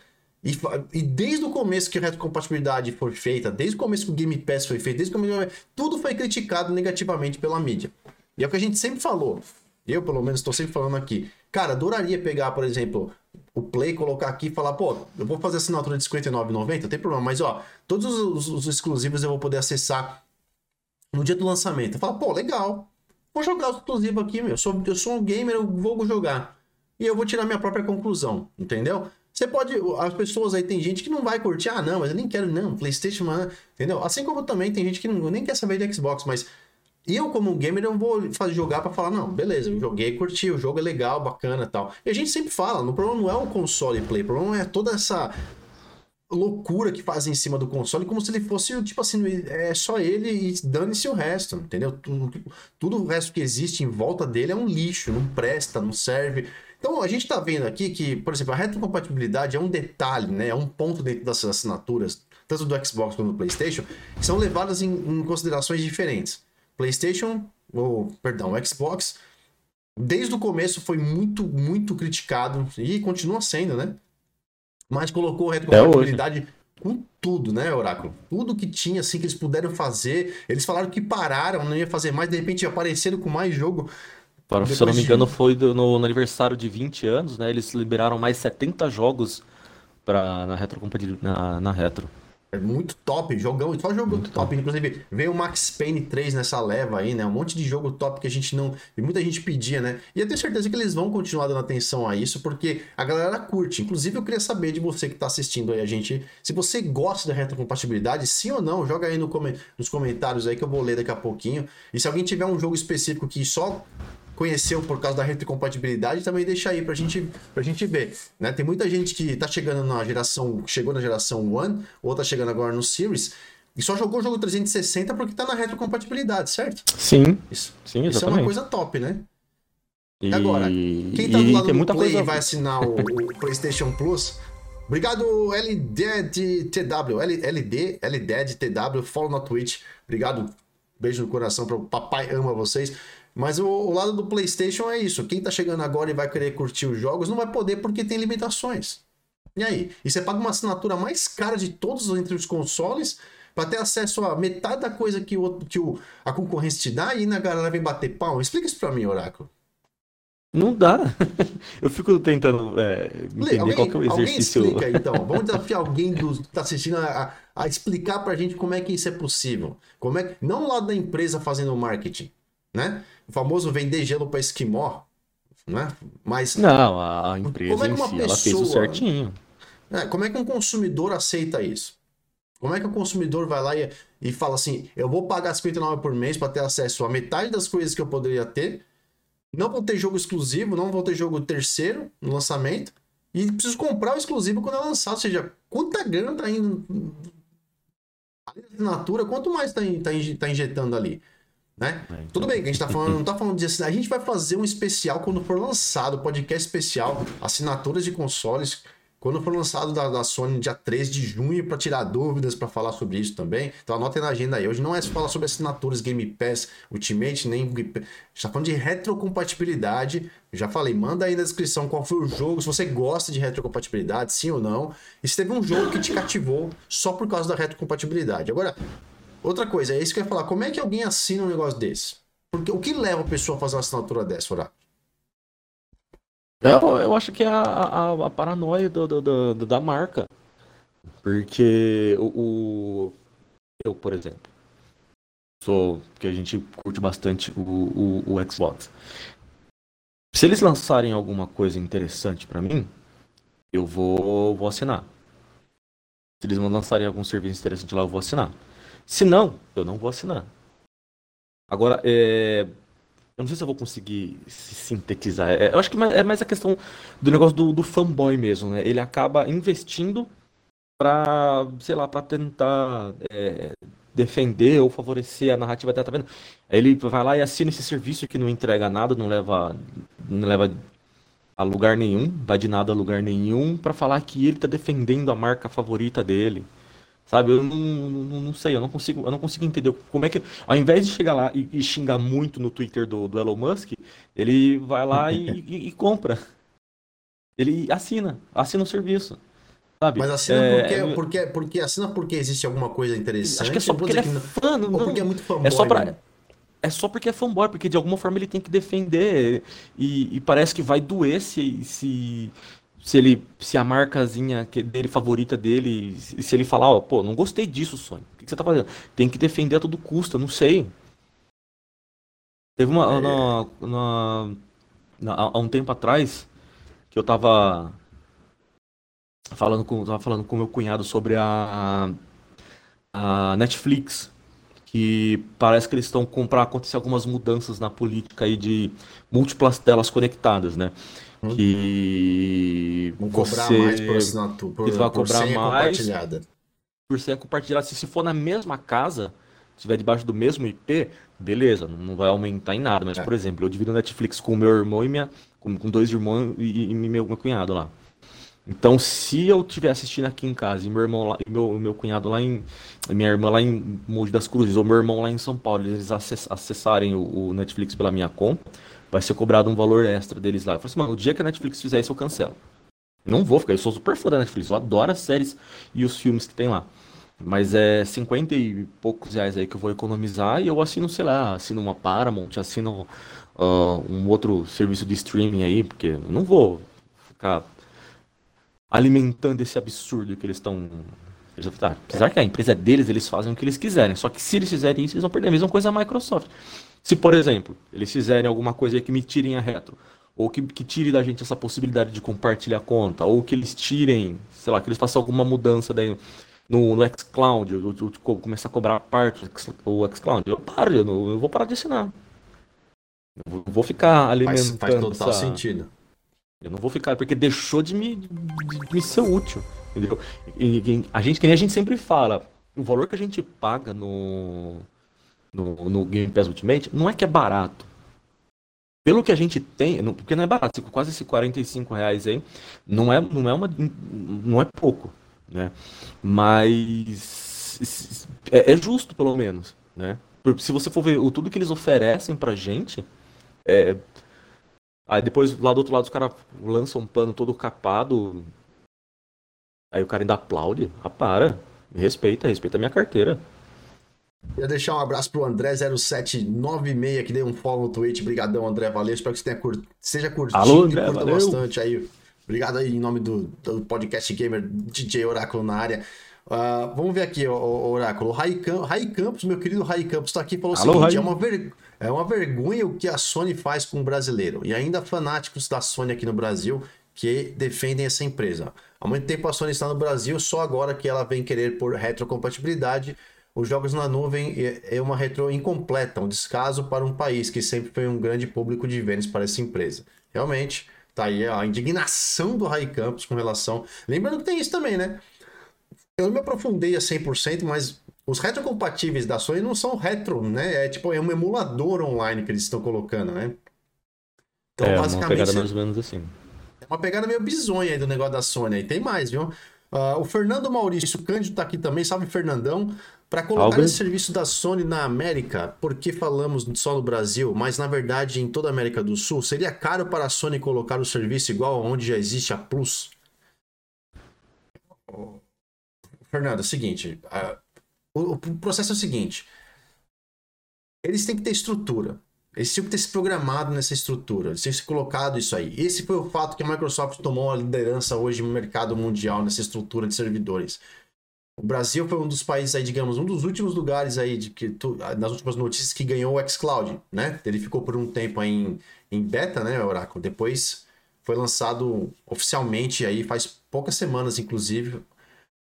e, e, desde o começo que a retrocompatibilidade foi feita, desde o começo que o Game Pass foi feito, desde o começo, tudo foi criticado negativamente pela mídia. E é o que a gente sempre falou. Eu, pelo menos, estou sempre falando aqui. Cara, adoraria pegar, por exemplo, o Play, colocar aqui e falar, pô, eu vou fazer assinatura de R$59,90, não tem problema, mas ó, todos os, os, exclusivos eu vou poder acessar no dia do lançamento. Fala, pô, legal. Vou jogar o exclusivo aqui, meu. Eu sou, eu sou um gamer, eu vou jogar. E eu vou tirar minha própria conclusão, entendeu? Você pode. As pessoas aí, tem gente que não vai curtir, ah, não, mas eu nem quero, não, PlayStation, mano, entendeu? Assim como também tem gente que não, nem quer saber de Xbox, mas eu, como gamer, eu vou fazer, jogar para falar, não, beleza, eu joguei, curti, o jogo é legal, bacana tal. E a gente sempre fala, o problema não é o console play, o problema é toda essa loucura que fazem em cima do console, como se ele fosse, tipo assim, é só ele e dane-se o resto, entendeu? Tudo, tudo o resto que existe em volta dele é um lixo, não presta, não serve. Então a gente tá vendo aqui que, por exemplo, a retrocompatibilidade é um detalhe, né? É um ponto dentro das assinaturas, tanto do Xbox quanto do PlayStation, que são levadas em, em considerações diferentes. PlayStation, ou perdão, Xbox, desde o começo foi muito, muito criticado e continua sendo, né? Mas colocou retrocompatibilidade com tudo, né, Oráculo? Tudo que tinha, assim, que eles puderam fazer. Eles falaram que pararam, não ia fazer mais, de repente apareceram com mais jogo. Para, se eu não me engano, foi do, no, no, aniversário de 20 anos, né? Eles liberaram mais 70 jogos pra, na, retrocompatibilidade, na, na retro. É muito top, jogão, só jogo muito top. top. Inclusive, veio o Max Payne 3 nessa leva aí, né? Um monte de jogo top que a gente não. E muita gente pedia, né? E eu tenho certeza que eles vão continuar dando atenção a isso, porque a galera curte. Inclusive, eu queria saber de você que tá assistindo aí a gente, se você gosta da retrocompatibilidade, sim ou não, joga aí no nos comentários aí que eu vou ler daqui a pouquinho. E se alguém tiver um jogo específico que só conheceu por causa da retrocompatibilidade, também deixa aí pra gente, pra gente ver. Né? Tem muita gente que tá chegando na geração, chegou na geração One, ou tá chegando agora no Series, e só jogou o jogo 360 porque tá na retrocompatibilidade, certo? Sim. Isso, Sim, isso é uma coisa top, né? E... Agora, quem tá do lado do Play coisa... e vai assinar o, o PlayStation Plus, Obrigado, LDTW, LD, LDTW, follow na Twitch. Obrigado, beijo no coração, o papai ama vocês. Mas o, o, lado do PlayStation é isso. Quem tá chegando agora e vai querer curtir os jogos não vai poder porque tem limitações. E aí? E você paga uma assinatura mais cara de todos entre os consoles para ter acesso a metade da coisa que, o, que o, a concorrência te dá e na galera vem bater pau. Explica isso para mim, Oráculo. Não dá. Eu fico tentando é, entender alguém, qual que é o exercício. Alguém explica, então. Vamos desafiar alguém do, que está assistindo a, a, explicar para a gente como é que isso é possível. Como é, não lá da empresa fazendo marketing, né? O famoso vender gelo para esquimó, né? Mas não, a empresa como é que uma si, pessoa, ela fez o certinho. É, como é que um consumidor aceita isso? Como é que o consumidor vai lá e, e fala assim: eu vou pagar 59 por mês para ter acesso a metade das coisas que eu poderia ter não vão ter jogo exclusivo, não vão ter jogo terceiro no lançamento. E preciso comprar o exclusivo quando é lançado. Ou seja, quanta grana tá indo. A assinatura, quanto mais tá, tá, tá injetando ali. Né? É, então... Tudo bem que a gente tá falando, não tá falando de assinar. A gente vai fazer um especial quando for lançado, podcast especial, assinaturas de consoles quando for lançado da, da Sony dia 3 de junho, para tirar dúvidas, para falar sobre isso também. Então anotem na agenda aí. Hoje não é só falar sobre assinaturas Game Pass Ultimate, nem. está falando de retrocompatibilidade. já falei, manda aí na descrição qual foi o jogo, se você gosta de retrocompatibilidade, sim ou não. E se teve um jogo que te cativou só por causa da retrocompatibilidade. Agora, outra coisa, é isso que eu ia falar. Como é que alguém assina um negócio desse? Porque o que leva a pessoa a fazer uma assinatura dessa, Horácio? Eu, eu acho que é a, a, a paranoia do, do, do, da marca. Porque o, o, Eu, por exemplo, sou. que a gente curte bastante o, o, o Xbox. Se eles lançarem alguma coisa interessante para mim, eu vou, vou assinar. Se eles lançarem algum serviço interessante lá, eu vou assinar. Se não, eu não vou assinar. Agora, é, eu não sei se eu vou conseguir sintetizar. É, eu acho que é mais a questão do negócio do, do fanboy mesmo, né? Ele acaba investindo para, sei lá, para tentar é, defender ou favorecer a narrativa dela, tá vendo? Ele vai lá e assina esse serviço que não entrega nada, não leva, não leva a lugar nenhum, vai de nada a lugar nenhum, para falar que ele tá defendendo a marca favorita dele. Sabe, eu não, não, não, sei, eu não consigo, eu não consigo entender como é que. Ao invés de chegar lá e, e xingar muito no Twitter do, do Elon Musk, ele vai lá e, e, e, compra. Ele assina, assina o serviço. Sabe? Mas assina é, porque, porque, porque assina porque existe alguma coisa interessante. Acho que é só porque ele é fã, não, porque é muito fanboy. É só pra, é só porque é fanboy, porque de alguma forma ele tem que defender. E, e parece que vai doer se, se, se ele se a marcazinha dele favorita dele, se ele falar, ó, pô, não gostei disso, Sony. O que você tá fazendo? Tem que defender a todo custo, não sei. Teve uma é. na, na, na, há um tempo atrás que eu tava falando com tava falando com meu cunhado sobre a a Netflix que parece que eles estão comprar acontecer algumas mudanças na política aí de múltiplas telas conectadas, né? Uhum. Que Vão cobrar você... mais por assinatura, por, vai cobrar mais compartilhada. Por senha compartilhada. Se, se for na mesma casa, estiver debaixo do mesmo IP, beleza, não vai aumentar em nada. Mas, é. por exemplo, eu divido Netflix com meu irmão e minha. com, com dois irmãos e, e meu, meu cunhado lá. Então, se eu estiver assistindo aqui em casa e meu irmão lá, meu, meu cunhado lá em. minha irmã lá em Monte das Cruzes, ou meu irmão lá em São Paulo, eles acessarem o, o Netflix pela minha conta, vai ser cobrado um valor extra deles lá. Eu falei assim, mano, o dia que a Netflix fizer isso, eu cancelo. Não vou ficar, eu sou super fã da Netflix, eu adoro as séries e os filmes que tem lá. Mas é 50 e poucos reais aí que eu vou economizar e eu assino, sei lá, assino uma Paramount, assino uh, um outro serviço de streaming aí, porque eu não vou ficar alimentando esse absurdo que eles estão. Apesar que a empresa é deles, eles fazem o que eles quiserem. Só que se eles fizerem isso, eles vão perder a mesma coisa a Microsoft. Se, por exemplo, eles fizerem alguma coisa que me tirem a retro, ou que, que tire da gente essa possibilidade de compartilhar conta, ou que eles tirem, sei lá, que eles façam alguma mudança daí no, no xCloud, ou, ou, começar a cobrar parte do xCloud, eu paro, eu, não, eu vou parar de assinar. Eu vou ficar alimentando. Faz, faz total essa... sentido. Eu não vou ficar, porque deixou de me, de, de me ser útil. Entendeu? E, e, a gente, que nem a gente sempre fala, o valor que a gente paga no, no, no Game Pass Ultimate, não é que é barato. Pelo que a gente tem, não, porque não é barato, quase esses 45 reais aí, não é, não é, uma, não é pouco, né? Mas é, é justo, pelo menos, né? Se você for ver o, tudo que eles oferecem pra gente, é, aí depois lá do outro lado os caras lançam um pano todo capado, aí o cara ainda aplaude, ah, para, me respeita, respeita a minha carteira. Queria deixar um abraço pro André0796, que deu um follow no Twitch. Obrigadão, André. Valeu. Espero que você tenha cur... seja curtindo Alô, André, e curta valeu. bastante aí. Obrigado aí em nome do, do podcast gamer DJ Oráculo na área. Uh, vamos ver aqui, o, o Oráculo. Rai, Cam... Rai Campos, meu querido Rai Campos, tá aqui e falou o Alô, seguinte: Rai. é uma, ver... é uma vergonha o que a Sony faz com o brasileiro. E ainda fanáticos da Sony aqui no Brasil que defendem essa empresa. Há muito tempo a Sony está no Brasil, só agora que ela vem querer por retrocompatibilidade. Os jogos na nuvem é é uma retro incompleta, um descaso para um país que sempre foi um grande público de vendas para essa empresa. Realmente, tá aí a indignação do Rai Campos com relação. Lembrando que tem isso também, né? Eu não me aprofundei a 100%, mas os retrocompatíveis da Sony não são retro, né? É tipo, é um emulador online que eles estão colocando, né? Então, é, uma basicamente, pegada mais ou menos assim. é uma pegada meio bizonha aí do negócio da Sony. Aí tem mais, viu? Ah, o Fernando Maurício Cândido tá aqui também, salve Fernandão. Para colocar Salve. esse serviço da Sony na América, porque falamos só no Brasil, mas na verdade em toda a América do Sul, seria caro para a Sony colocar o serviço igual onde já existe a Plus? Fernando, é o seguinte, o, o processo é o seguinte, eles têm que ter estrutura. Eles tinham que ter se programado nessa estrutura, eles tinham que se colocado isso aí. Esse foi o fato que a Microsoft tomou a liderança hoje no mercado mundial, nessa estrutura de servidores. O Brasil foi um dos países aí, digamos, um dos últimos lugares aí, de que tu- nas últimas notícias, que ganhou o xCloud, né? Ele ficou por um tempo aí em, em beta, né, Oracle? Depois foi lançado oficialmente aí, faz poucas semanas, inclusive,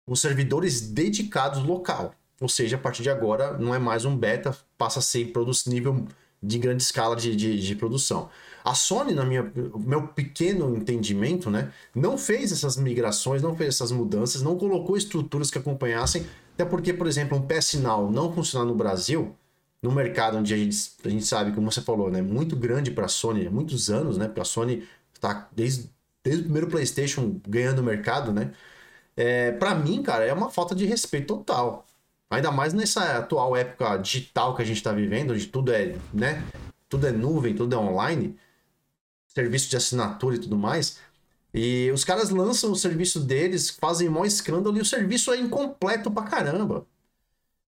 os servidores dedicados local. Ou seja, a partir de agora não é mais um beta, passa a ser produ- nível de grande escala de, de, de produção. A Sony, na minha meu pequeno entendimento, né, não fez essas migrações, não fez essas mudanças, não colocou estruturas que acompanhassem, até porque, por exemplo, um PS Now não funcionar no Brasil, no mercado onde a gente, a gente sabe, como você falou, né, muito grande para a Sony, há muitos anos, né, porque a Sony está desde, desde o primeiro PlayStation ganhando o mercado, né, é, para mim, cara, é uma falta de respeito total. Ainda mais nessa atual época digital que a gente está vivendo, onde tudo é, né? Tudo é nuvem, tudo é online, serviço de assinatura e tudo mais. E os caras lançam o serviço deles, fazem maior escândalo e o serviço é incompleto pra caramba.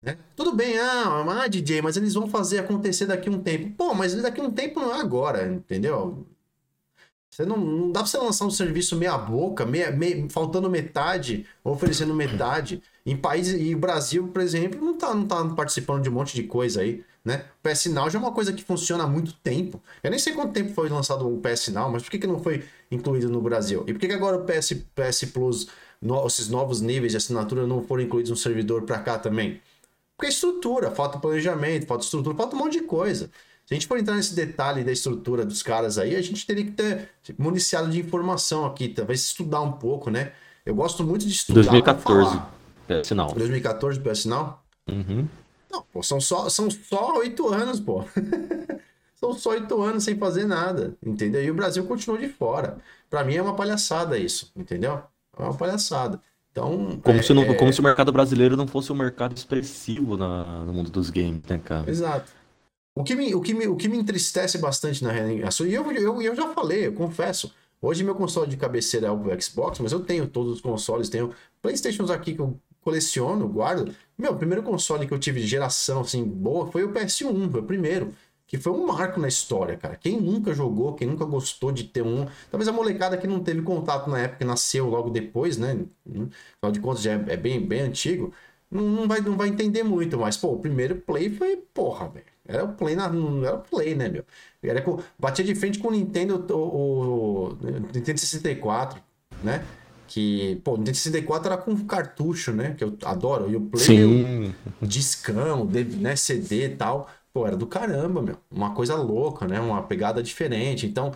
Né? Tudo bem, ah, ah, DJ, mas eles vão fazer acontecer daqui um tempo. Pô, mas daqui um tempo não é agora, entendeu? Você não, não dá pra você lançar um serviço meia boca, meia, meia- faltando metade, oferecendo metade. Em países, e o Brasil, por exemplo, não tá, não tá participando de um monte de coisa aí, né? O PS Now já é uma coisa que funciona há muito tempo. Eu nem sei quanto tempo foi lançado o PS Now, mas por que, que não foi incluído no Brasil? E por que, que agora o PS, PS Plus, no- esses novos níveis de assinatura não foram incluídos no servidor pra cá também? Porque é estrutura, falta planejamento, falta estrutura, falta um monte de coisa. Se a gente for entrar nesse detalhe da estrutura dos caras aí, a gente teria que ter municiado de informação aqui, talvez estudar um pouco, né? Eu gosto muito de estudar. pra 2014. falar. É, sinal. 2014 do PS Now? Uhum. Não, pô, são só são só oito anos, pô. são só oito anos sem fazer nada, entendeu? E o Brasil continuou de fora. Pra mim é uma palhaçada isso, entendeu? É uma palhaçada. Então, Como, é- se não- é- como se o mercado brasileiro não fosse um mercado expressivo na- no mundo dos games, né, cara? Exato. O que me, o que me, o que me entristece bastante na realização, e eu, eu, eu já falei, eu confesso, hoje meu console de cabeceira é o Xbox, mas eu tenho todos os consoles, tenho Playstations aqui que eu coleciono, guardo. Meu, o primeiro console que eu tive de geração, assim, boa, foi o PS1, foi o primeiro, que foi um marco na história, cara. Quem nunca jogou, quem nunca gostou de ter um, talvez a molecada que não teve contato na época, nasceu logo depois, né? Afinal de contas, já é, é bem, bem antigo não, não vai, não vai entender muito, mas, pô, o primeiro play foi, porra, velho. Era o play, na, era o play, né, meu? Era com, batia de frente com o Nintendo, o, o Nintendo 64, né? Que, pô, o Nintendo 64 era com cartucho, né? Que eu adoro. E o play, Sim. discão, DVD, né, CD e tal. Pô, era do caramba, meu. Uma coisa louca, né? Uma pegada diferente. Então,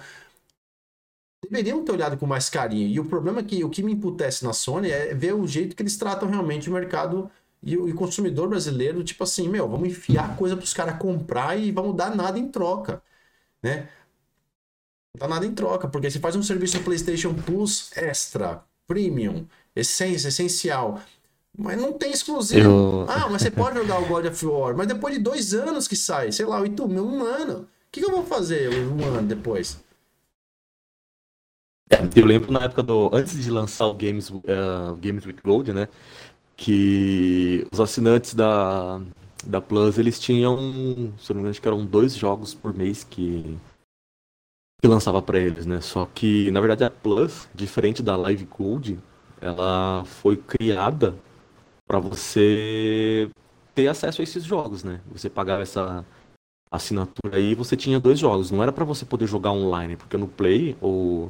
deveriam ter olhado com mais carinho. E o problema é que o que me imputece na Sony é ver o jeito que eles tratam realmente o mercado e o, consumidor brasileiro, tipo assim, meu, vamos enfiar coisa pros caras comprar e vamos dar nada em troca, né? Não dá nada em troca, porque você faz um serviço PlayStation Plus extra, premium, essência, essencial, mas não tem exclusivo. Eu- Ah, mas você pode jogar o God of War, mas depois de dois anos que sai, sei lá, oito mil, um ano. O que, que eu vou fazer um ano depois? Eu lembro na época do. Antes de lançar o Games, eh, Games with Gold, né? Que os assinantes da, da Plus, eles tinham, se não me engano, acho que eram dois jogos por mês que, que lançava para eles, né? Só que, na verdade, a Plus, diferente da Live Gold, ela foi criada para você ter acesso a esses jogos, né? Você pagava essa assinatura aí, você tinha dois jogos. Não era para você poder jogar online, porque no Play o,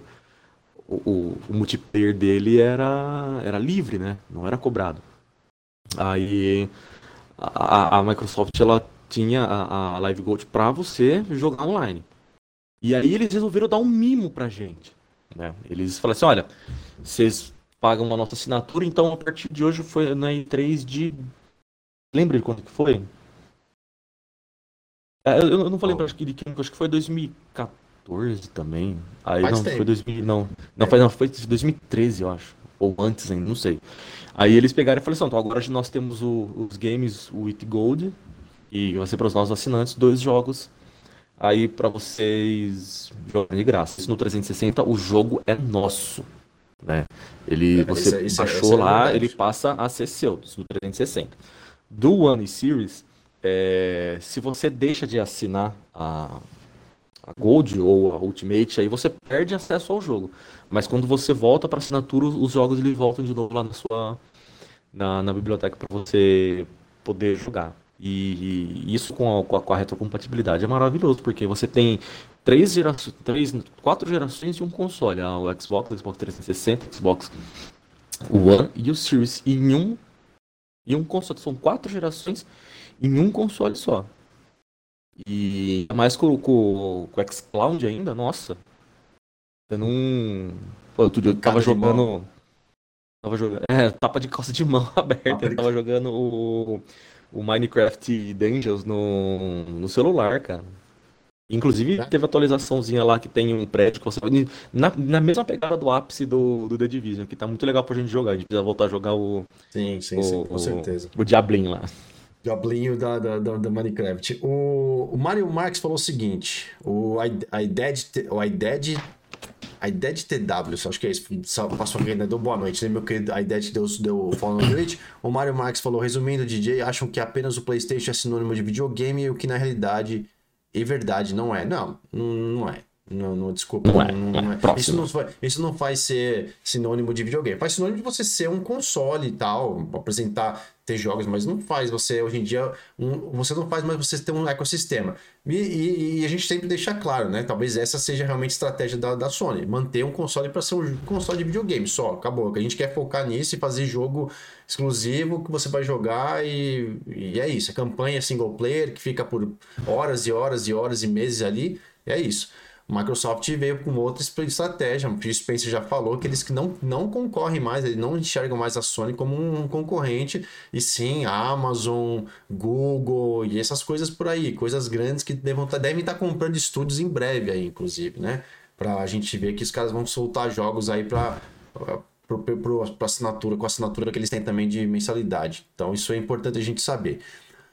o, o, multiplayer dele era, era livre, né? Não era cobrado. Aí a, a Microsoft ela tinha a, a Live Gold para você jogar online. E aí eles resolveram dar um mimo pra gente. Né? Eles falaram assim, olha, vocês pagam a nossa assinatura, então a partir de hoje foi na E3 de. Lembra de quando que foi? É, eu, eu, não vou lembrar, acho que, de, acho que foi 2014 também. Aí Faz não, tempo. foi 2000. Não, não, foi, não, foi 2013, eu acho. Ou antes ainda, não sei. Aí eles pegaram e falaram assim, então agora nós temos o, os games o It Gold, e vai ser para os nossos assinantes dois jogos aí para vocês jogarem de graça. Isso no 360 o jogo é nosso. Né? Ele, você isso, isso, baixou isso é lá, ele passa a ser seu, do 360. Do One Series, é, se você deixa de assinar a, a Gold ou a Ultimate, aí você perde acesso ao jogo. Mas quando você volta para assinatura, os jogos eles voltam de novo lá na sua na, na biblioteca para você poder jogar. E, e isso com a, com a, com a retrocompatibilidade é maravilhoso, porque você tem três gerações, três, quatro gerações de um console, ah, o Xbox, o Xbox 360, o Xbox One e o Series em um em um console. São quatro gerações em um console só. E mais com, com, com o xCloud ainda, nossa. Você não. Pô, eu tava jogando. Tava jogando. É, tapa de calça de mão aberta. Eu tava jogando o, o Minecraft Dungeons no, no celular, cara. Inclusive, é. teve atualizaçãozinha lá que tem um prédio que você. Na, na mesma pegada do ápice do, do The Division, que tá muito legal pra gente jogar. A gente precisa voltar a jogar o. Sim, sim, o, sim, com certeza. O, o Diablinho lá. Diablinho da, da, da, da, Minecraft. O, o Mario Marx falou o seguinte: o iDead, o iDead, iDead TW, acho que é isso. Passou aqui, né? Deu boa noite, né? Meu querido iDead deu, deu follow no Twitch. O Mario Marx falou: resumindo, DJ, acham que apenas o PlayStation é sinônimo de videogame, o que na realidade e verdade não é. Não, não é. Não, não desculpa. Não é, não, não é. é. Isso, não faz, isso não faz ser sinônimo de videogame. Faz sinônimo de você ser um console e tal, apresentar, ter jogos, mas não faz você, hoje em dia, um, você não faz mais você ter um ecossistema. E, e, e, a gente sempre deixa claro, né? Talvez essa seja realmente a estratégia da, da Sony. Manter um console para ser um console de videogame só, acabou. A gente quer focar nisso e fazer jogo exclusivo que você vai jogar e, e é isso. A campanha single player que fica por horas e horas e horas e meses ali, é isso. Microsoft veio com outra estratégia. O Phil Spencer já falou que eles não, não concorrem mais, eles não enxergam mais a Sony como um concorrente, e sim a Amazon, Google e essas coisas por aí, coisas grandes que devem estar, tá, devem estar tá comprando estúdios em breve aí, inclusive, né? Pra gente ver que os caras vão soltar jogos aí para para assinatura, com a assinatura que eles têm também de mensalidade. Então isso é importante a gente saber.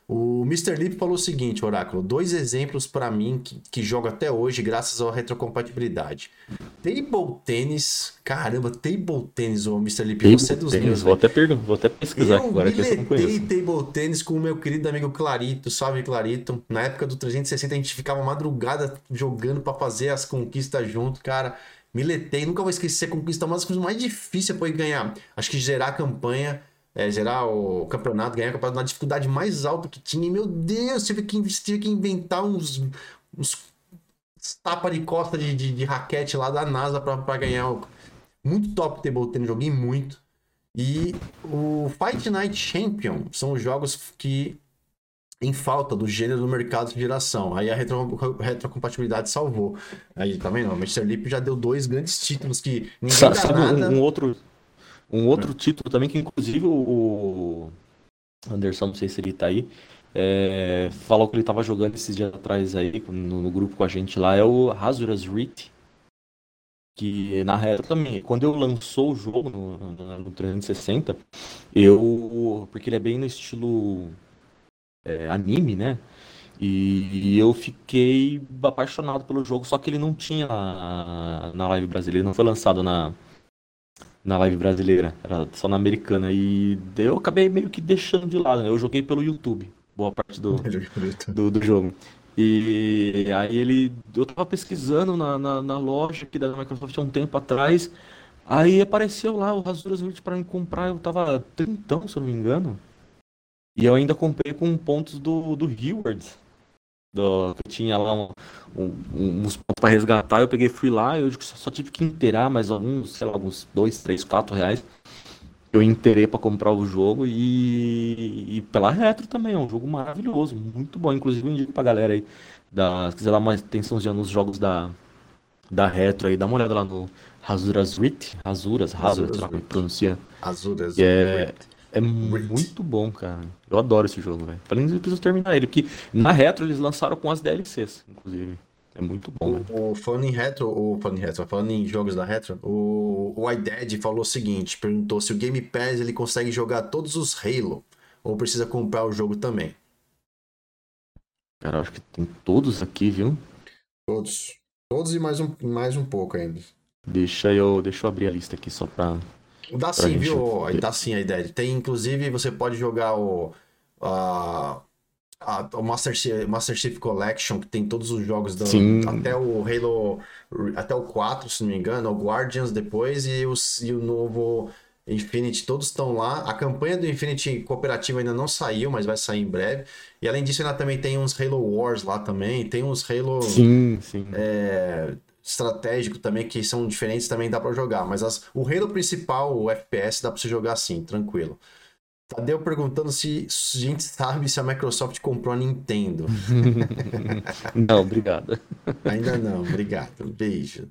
O Mr. Lip falou o seguinte, Oráculo: dois exemplos para mim que, que jogo até hoje graças à retrocompatibilidade. Table Tennis, caramba, Table Tennis, ô Mr. Lip, table você é dos tennis, meus. Vou até, perguntar, vou até pesquisar eu agora que eu não conheço. Table Tennis com o meu querido amigo Clarito, salve Clarito. Na época do 360 a gente ficava madrugada jogando para fazer as conquistas junto, cara. Miletei, nunca vou esquecer a conquista, uma das coisas mais difíceis foi ganhar. Acho que gerar a campanha é, gerar o campeonato, ganhar o campeonato na dificuldade mais alta que tinha. E, meu Deus, tive que, tive que inventar uns, uns tapa de costa de, de, de raquete lá da NASA para ganhar. O... Muito top table tennis, joguei muito. E o Fight Night Champion são os jogos que em falta do gênero do mercado de geração. Aí a retro, retrocompatibilidade salvou. Aí também tá não, o Mr. Lip já deu dois grandes títulos que ninguém Sabe, nada... um outro um outro título também que, inclusive, o Anderson, não sei se ele tá aí, é, falou que ele tava jogando esses dias atrás aí, no, no grupo com a gente lá, é o Hazardous Writ, que na retro também, quando eu lançou o jogo no, no, no 360, eu, porque ele é bem no estilo é, anime, né, e, eu fiquei apaixonado pelo jogo, só que ele não tinha na, na live brasileira, não foi lançado na, na live brasileira, era só na americana. E eu acabei meio que deixando de lado, né? Eu joguei pelo YouTube. boa parte do, do, do jogo. E aí ele. Eu tava pesquisando na, na, na, loja aqui da Microsoft há um tempo atrás. Aí apareceu lá o Rasuras Switch para me comprar. Eu tava trintão, se eu não me engano. E eu ainda comprei com pontos do, do Rewards. Do, que tinha lá um, um, uns pontos para resgatar. Eu peguei, fui lá. Eu só tive que inteirar mais alguns, sei lá, alguns 2, 3, 4 reais eu inteirei para comprar o jogo e, e, pela retro também, é um jogo maravilhoso, muito bom. Inclusive, eu indico pra galera aí, da, se quiser dar uma atençãozinha nos jogos da, da retro aí, dá uma olhada lá no Razuras Razuras, Razuras, sei lá como pronuncia. Razuras é, é muito bom, cara. Eu adoro esse jogo, velho. Falei, eu preciso terminar ele, porque na retro eles lançaram com as DLCs, inclusive. É muito bom. O, o falando em retro, o falando em retro, falando em jogos da retro, o, o iDead falou o seguinte: perguntou se o Game Pass ele consegue jogar todos os Halo ou precisa comprar o jogo também. Cara, acho que tem todos aqui, viu? Todos. Todos e mais um, mais um pouco ainda. Deixa eu, deixa eu abrir a lista aqui só pra. Dá sim, viu? Ver. Dá sim a ideia. Tem, inclusive, você pode jogar o. Uh, a, o Master Chief, Master Chief Collection, que tem todos os jogos do, até o Halo, até o 4, se não me engano, o Guardians depois e o, e o novo Infinity, todos estão lá. A campanha do Infinity Cooperativo ainda não saiu, mas vai sair em breve. E além disso, ainda também tem uns Halo Wars lá também, tem uns Halo sim, sim. É, estratégico também, que são diferentes, também dá para jogar. Mas as, o Halo principal, o FPS, dá para você jogar assim, tranquilo. Tadeu perguntando se a gente sabe se a Microsoft comprou a Nintendo. não, obrigado. Ainda não, obrigado. Beijo.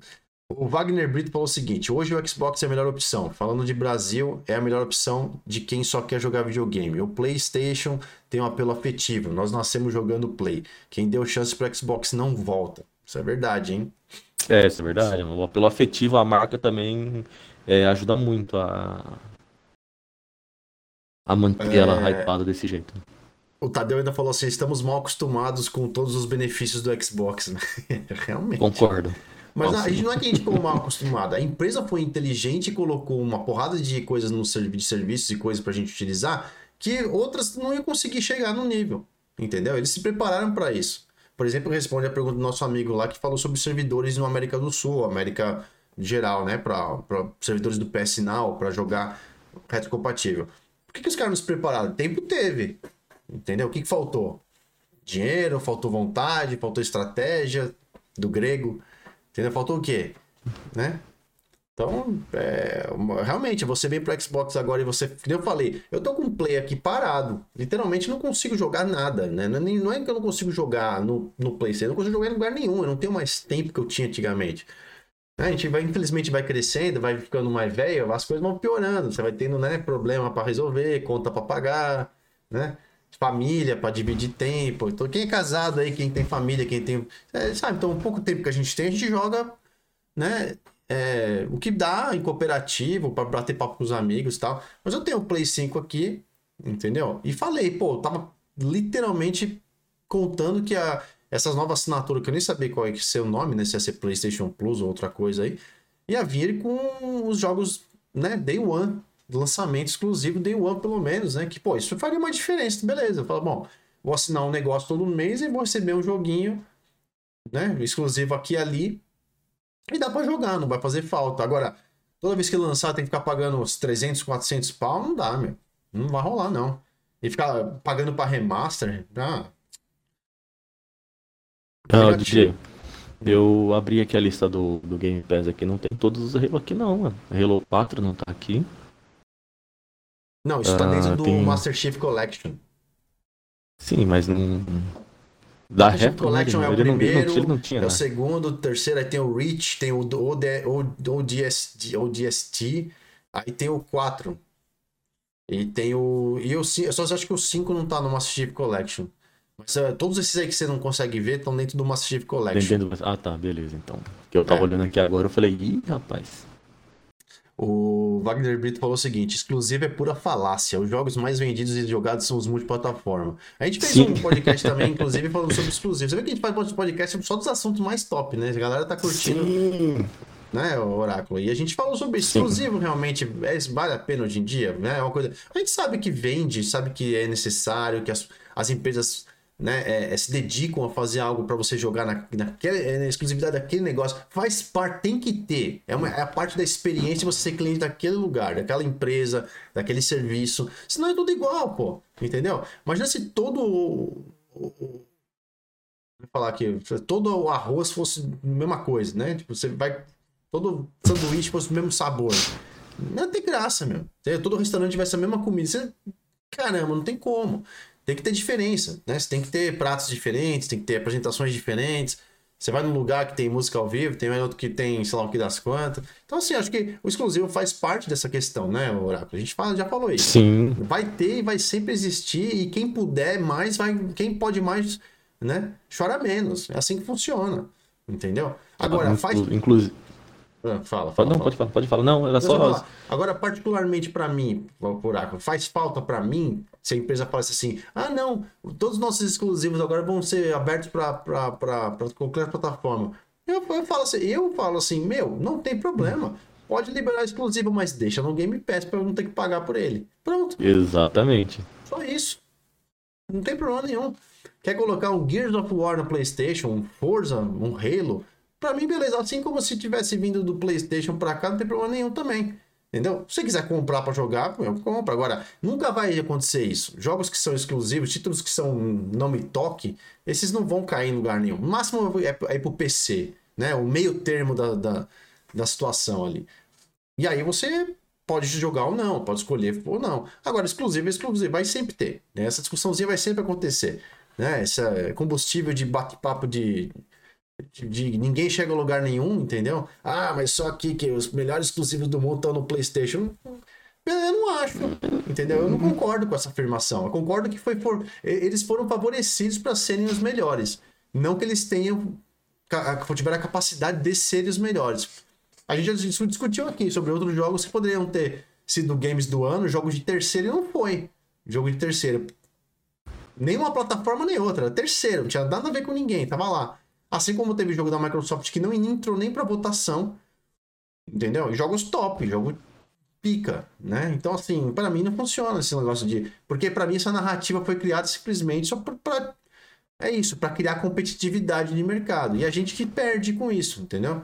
O Wagner Brito falou o seguinte: hoje o Xbox é a melhor opção. Falando de Brasil, é a melhor opção de quem só quer jogar videogame. O PlayStation tem um apelo afetivo. Nós nascemos jogando Play. Quem deu chance para Xbox não volta. Isso é verdade, hein? É, isso é verdade. O apelo afetivo, a marca também é, ajuda muito a, a manter é... ela hypada desse jeito. O Tadeu ainda falou assim: estamos mal acostumados com todos os benefícios do Xbox. Realmente. Concordo. Mas Nossa. a gente não é que a gente ficou mal acostumado. A empresa foi inteligente e colocou uma porrada de coisas no de serviços e coisas pra gente utilizar que outras não iam conseguir chegar no nível. Entendeu? Eles se prepararam para isso. Por exemplo, responde a pergunta do nosso amigo lá que falou sobre servidores no América do Sul, América geral, né? Para servidores do PS Now, para jogar retrocompatível que, que os caras não se prepararam? Tempo teve. Entendeu? O que, que faltou? Dinheiro, faltou vontade, faltou estratégia do grego. Entendeu? Faltou o quê? Né? Então, é, realmente, você vem pro Xbox agora e você. Eu falei, eu tô com um play aqui parado. Literalmente não consigo jogar nada, né? Não é, é que eu não consigo jogar no, no PlayStation, eu não consigo jogar em lugar nenhum. Eu não tenho mais tempo que eu tinha antigamente. A gente vai, infelizmente, vai crescendo, vai ficando mais velho, as coisas vão piorando. Você vai tendo, né, problema para resolver, conta para pagar, né? Família para dividir tempo. Então, quem é casado aí, quem tem família, quem tem. É, sabe, então, um pouco tempo que a gente tem, a gente joga, né? É, o que dá em cooperativo, para bater papo com os amigos e tal. Mas eu tenho o Play 5 aqui, entendeu? E falei, pô, tava literalmente contando que a, essas novas assinaturas, que eu nem sabia qual é que ser o nome, né? Se ia ser PlayStation Plus ou outra coisa aí, ia vir com os jogos, né? Day One, lançamento exclusivo Day One, pelo menos, né? Que, pô, isso faria uma diferença, beleza. Eu falo, bom, vou assinar um negócio todo mês e vou receber um joguinho, né? Exclusivo aqui e ali. E dá para jogar, não vai fazer falta. Agora, toda vez que lançar tem que ficar pagando uns 300, 400 pau, não dá, meu. Não vai rolar, não. E ficar pagando para remaster, ah, ah, DJ, eu abri aqui a lista do, do Game Pass aqui, não tem todos os Halo aqui não, mano. Halo 4 não tá aqui. Não, isso ah, tá dentro do tem... Master Chief Collection. Sim, mas não... Da Master Chief Collection é o primeiro, não, não tinha, é o segundo, o terceiro, aí tem o Reach, tem o ODST, ODST, aí tem o 4. E tem o... E eu, eu só acho que o 5 não tá no Master Chief Collection. Mas uh, todos esses aí que você não consegue ver estão dentro do Master Chief Collection. Ah, tá, beleza, então. Que eu tava é. olhando aqui agora, eu falei, ih, rapaz. O Wagner Brito falou o seguinte: exclusivo é pura falácia. Os jogos mais vendidos e jogados são os multiplataforma. A gente fez Sim. um podcast também, inclusive, falando sobre exclusivo. Você vê que a gente faz podcast só dos assuntos mais top, né? A galera tá curtindo. Sim. Né, o Oráculo? E a gente falou sobre exclusivo Sim. realmente. É, vale a pena hoje em dia? Né? É uma coisa. A gente sabe que vende, sabe que é necessário, que as as empresas né, é, é, se dedicam a fazer algo para você jogar na, naquela, é, na exclusividade daquele negócio, faz parte, tem que ter. É, uma, é a parte da experiência você ser cliente daquele lugar, daquela empresa, daquele serviço. Senão é tudo igual, pô. Entendeu? Imagina se todo o, vou falar aqui, todo o arroz fosse a mesma coisa, né? Tipo, você vai. Todo sanduíche fosse o mesmo sabor. Não tem graça, meu. Todo restaurante tivesse a mesma comida. Você, caramba, não tem como tem que ter diferença, né? Você tem que ter pratos diferentes, tem que ter apresentações diferentes. Você vai num lugar que tem música ao vivo, tem outro que tem, sei lá, o que das quantas. Então, assim, acho que o exclusivo faz parte dessa questão, né, Oráculo? A gente fala, já falou isso. Sim. Vai ter e vai sempre existir, e quem puder mais, vai. Quem pode mais, né? Chora menos. É assim que funciona. Entendeu? Agora, ah, faz. Inclusive. Ah, fala, fala. Não, fala. Pode, falar, pode falar. Não, era só. Agora, particularmente para mim, Buraco, faz falta para mim se a empresa falasse assim: ah, não, todos os nossos exclusivos agora vão ser abertos para qualquer plataforma. Eu, eu, falo assim, eu falo assim, meu, não tem problema. Pode liberar exclusivo, mas deixa no Game Pass para eu não ter que pagar por ele. Pronto. Exatamente. Só isso. Não tem problema nenhum. Quer colocar um Gears of War no PlayStation, um Forza, um Halo? Pra mim, beleza. Assim como se tivesse vindo do PlayStation pra cá, não tem problema nenhum também. Entendeu? Se você quiser comprar para jogar, eu compro. Agora, nunca vai acontecer isso. Jogos que são exclusivos, títulos que são não me toque, esses não vão cair em lugar nenhum. O máximo é, é pro PC, né? O meio termo da, da, da situação ali. E aí você pode jogar ou não, pode escolher ou não. Agora, exclusivo é exclusivo, vai sempre ter. Né? Essa discussãozinha vai sempre acontecer. Né? Esse combustível de bate-papo de de ninguém chega a lugar nenhum, entendeu? Ah, mas só aqui que os melhores exclusivos do mundo estão no PlayStation. Eu não acho, entendeu? Eu não concordo com essa afirmação. Eu concordo que foi for... eles foram favorecidos para serem os melhores, não que eles tenham tiveram a capacidade de serem os melhores. A gente já discutiu aqui sobre outros jogos que poderiam ter sido games do ano, jogos de terceiro e não foi. Jogo de terceiro. Nenhuma plataforma nem outra, terceiro, não tinha nada a ver com ninguém, tava lá. Assim como teve jogo da Microsoft que não entrou nem para votação, entendeu? Jogos top, jogo pica, né? Então, assim, para mim não funciona esse negócio de. Porque para mim essa narrativa foi criada simplesmente só para. É isso, para criar competitividade de mercado. E a gente que perde com isso, entendeu?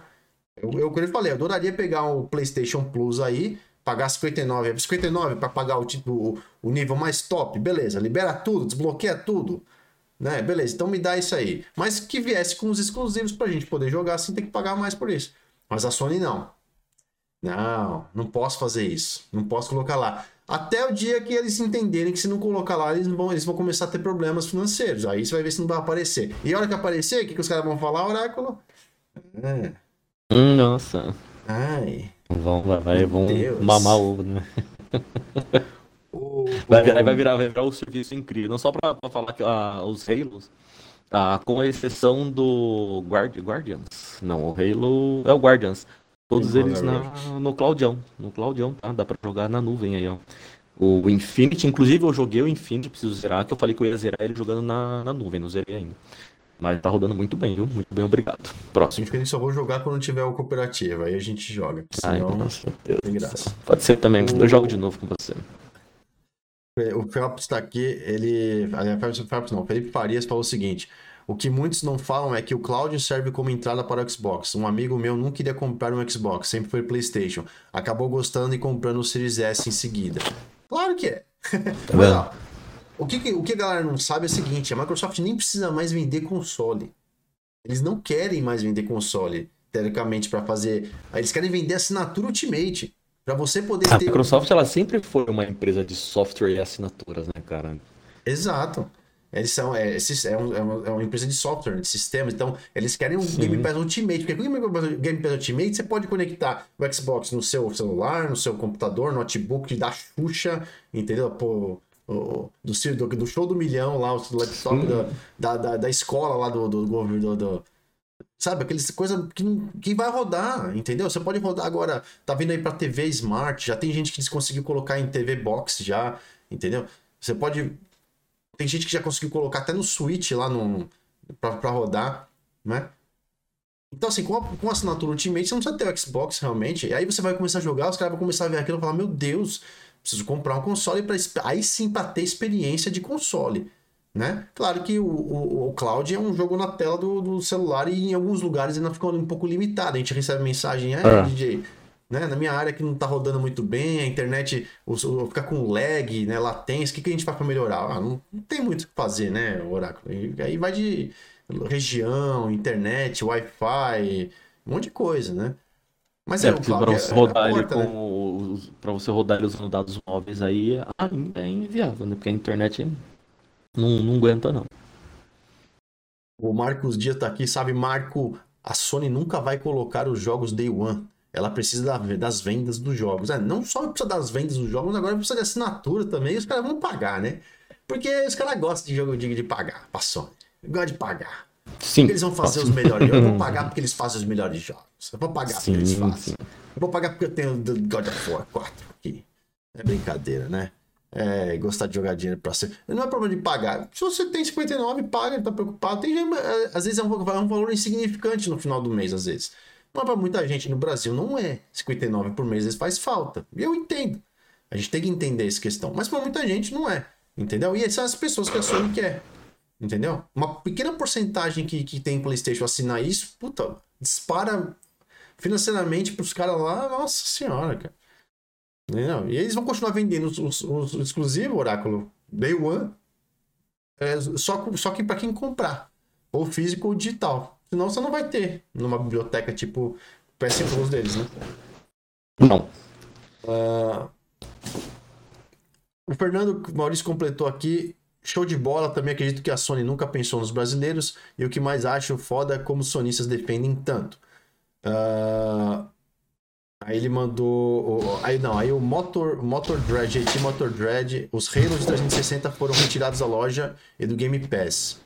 Eu, eu, como eu falei, eu adoraria pegar o PlayStation Plus aí, pagar 59, 59 para pagar o, tipo, o nível mais top, beleza, libera tudo, desbloqueia tudo. Né? Beleza, então me dá isso aí. Mas que viesse com os exclusivos pra gente poder jogar sem ter que pagar mais por isso. Mas a Sony não. Não, não posso fazer isso. Não posso colocar lá. Até o dia que eles entenderem que se não colocar lá, eles vão, eles vão começar a ter problemas financeiros. Aí você vai ver se não vai aparecer. E a hora que aparecer, o que, que os caras vão falar, Oráculo? É. Nossa. Ai. Vão, vai, vão mamar o. Né? Vai virar, vai virar, vai virar um serviço incrível. Não só pra, pra falar que ah, os Halos, ah, com exceção do Guard, Guardians. Não, o Halo é o Guardians. Todos eles na, no Claudião. No Claudião, tá? Dá pra jogar na nuvem aí, ó. O Infinity, inclusive eu joguei o Infinity, preciso zerar, que eu falei que eu ia zerar ele jogando na, na nuvem, não zerei ainda. Mas tá rodando muito bem, viu? Muito bem, obrigado. Próximo. Acho que a gente só vou jogar quando tiver o cooperativo, aí a gente joga. Senão, Ai, nossa, Deus tem graça. Pode ser também, eu jogo de novo com você. O Phelps está aqui, ele. Phelps não, Felipe Farias falou o seguinte: o que muitos não falam é que o cloud serve como entrada para o Xbox. Um amigo meu não queria comprar um Xbox, sempre foi PlayStation. Acabou gostando e comprando o Series S em seguida. Claro que é. Tá Mas, ó, o, que, o que a galera não sabe é o seguinte: a Microsoft nem precisa mais vender console. Eles não querem mais vender console, teoricamente, para fazer. Eles querem vender assinatura Ultimate. Para você poder a ter. A Microsoft ela sempre foi uma empresa de software e assinaturas, né, cara? Exato. Eles são. É, é, é, uma, é uma empresa de software, de sistemas. Então, eles querem um Sim. Game Pass Ultimate. Porque com o Game Pass Ultimate, você pode conectar o Xbox no seu celular, no seu computador, notebook da Xuxa, entendeu? Pô, do, do, do show do milhão lá, o laptop da, da, da, escola lá do, do governo do, Sabe, aqueles coisa que, que vai rodar, entendeu? Você pode rodar agora, tá vindo aí pra TV Smart, já tem gente que conseguiu colocar em TV Box já, entendeu? Você pode. Tem gente que já conseguiu colocar até no Switch lá no, pra, pra rodar, né? Então, assim, com a, com a assinatura Ultimate, você não precisa ter o Xbox realmente. E aí você vai começar a jogar, os caras vão começar a ver aquilo e falar: Meu Deus, preciso comprar um console para aí sim pra ter experiência de console. Né? Claro que o, o, o Cloud é um jogo na tela do, do celular e em alguns lugares ainda ficou um pouco limitado. A gente recebe mensagem, é, é. DJ, né? Na minha área que não tá rodando muito bem, a internet o, o, fica com lag, né? Latência, o que, que a gente faz para melhorar? Ah, não, não, tem muito o que fazer, né, Oráculo? E, aí vai de região, internet, Wi-Fi, um monte de coisa, né? Mas é, é para você é, rodar ele porta, com né? para você rodar ele usando dados móveis aí ainda é inviável, né? Porque a internet não, não aguenta não. O Marcos Dias tá aqui, sabe, Marco, a Sony nunca vai colocar os jogos Day One. Ela precisa das vendas dos jogos. É, não só precisa das vendas dos jogos, agora precisa de assinatura também. E os caras vão pagar, né? Porque os caras gostam de jogo de, de pagar pra Sony. Gosta de pagar. Sim. Porque eles vão fazer os melhores jogos. Eu vou pagar porque eles fazem os melhores jogos. Eu vou pagar sim, porque eles fazem. Sim. Eu vou pagar porque eu tenho God of War 4 aqui. É brincadeira, né? É, gostar de jogar dinheiro pra ser. Não é problema de pagar. Se você tem 59, paga, não tá preocupado. Tem, é, às vezes é um, é um valor insignificante no final do mês, às vezes. Mas para muita gente no Brasil não é. 59 por mês às vezes faz falta. Eu entendo. A gente tem que entender essa questão. Mas para muita gente não é. Entendeu? E são as pessoas que a Sony quer. Entendeu? Uma pequena porcentagem que, que tem PlayStation assinar isso, puta, dispara financeiramente pros caras lá, nossa senhora, cara. Entendeu? E eles vão continuar vendendo os, os, os exclusivos, Oráculo, Day One, é, só, só que para quem comprar, ou físico ou digital. Senão você não vai ter numa biblioteca tipo PS Plus deles, né? Não. Uh... O Fernando Maurício completou aqui Show de bola, também acredito que a Sony nunca pensou nos brasileiros. E o que mais acho foda é como os sonistas defendem tanto. Uh, aí ele mandou. Aí não, aí o Motor, Motor Dread, GT Motor Dread, os Halo de 360 foram retirados da loja e do Game Pass.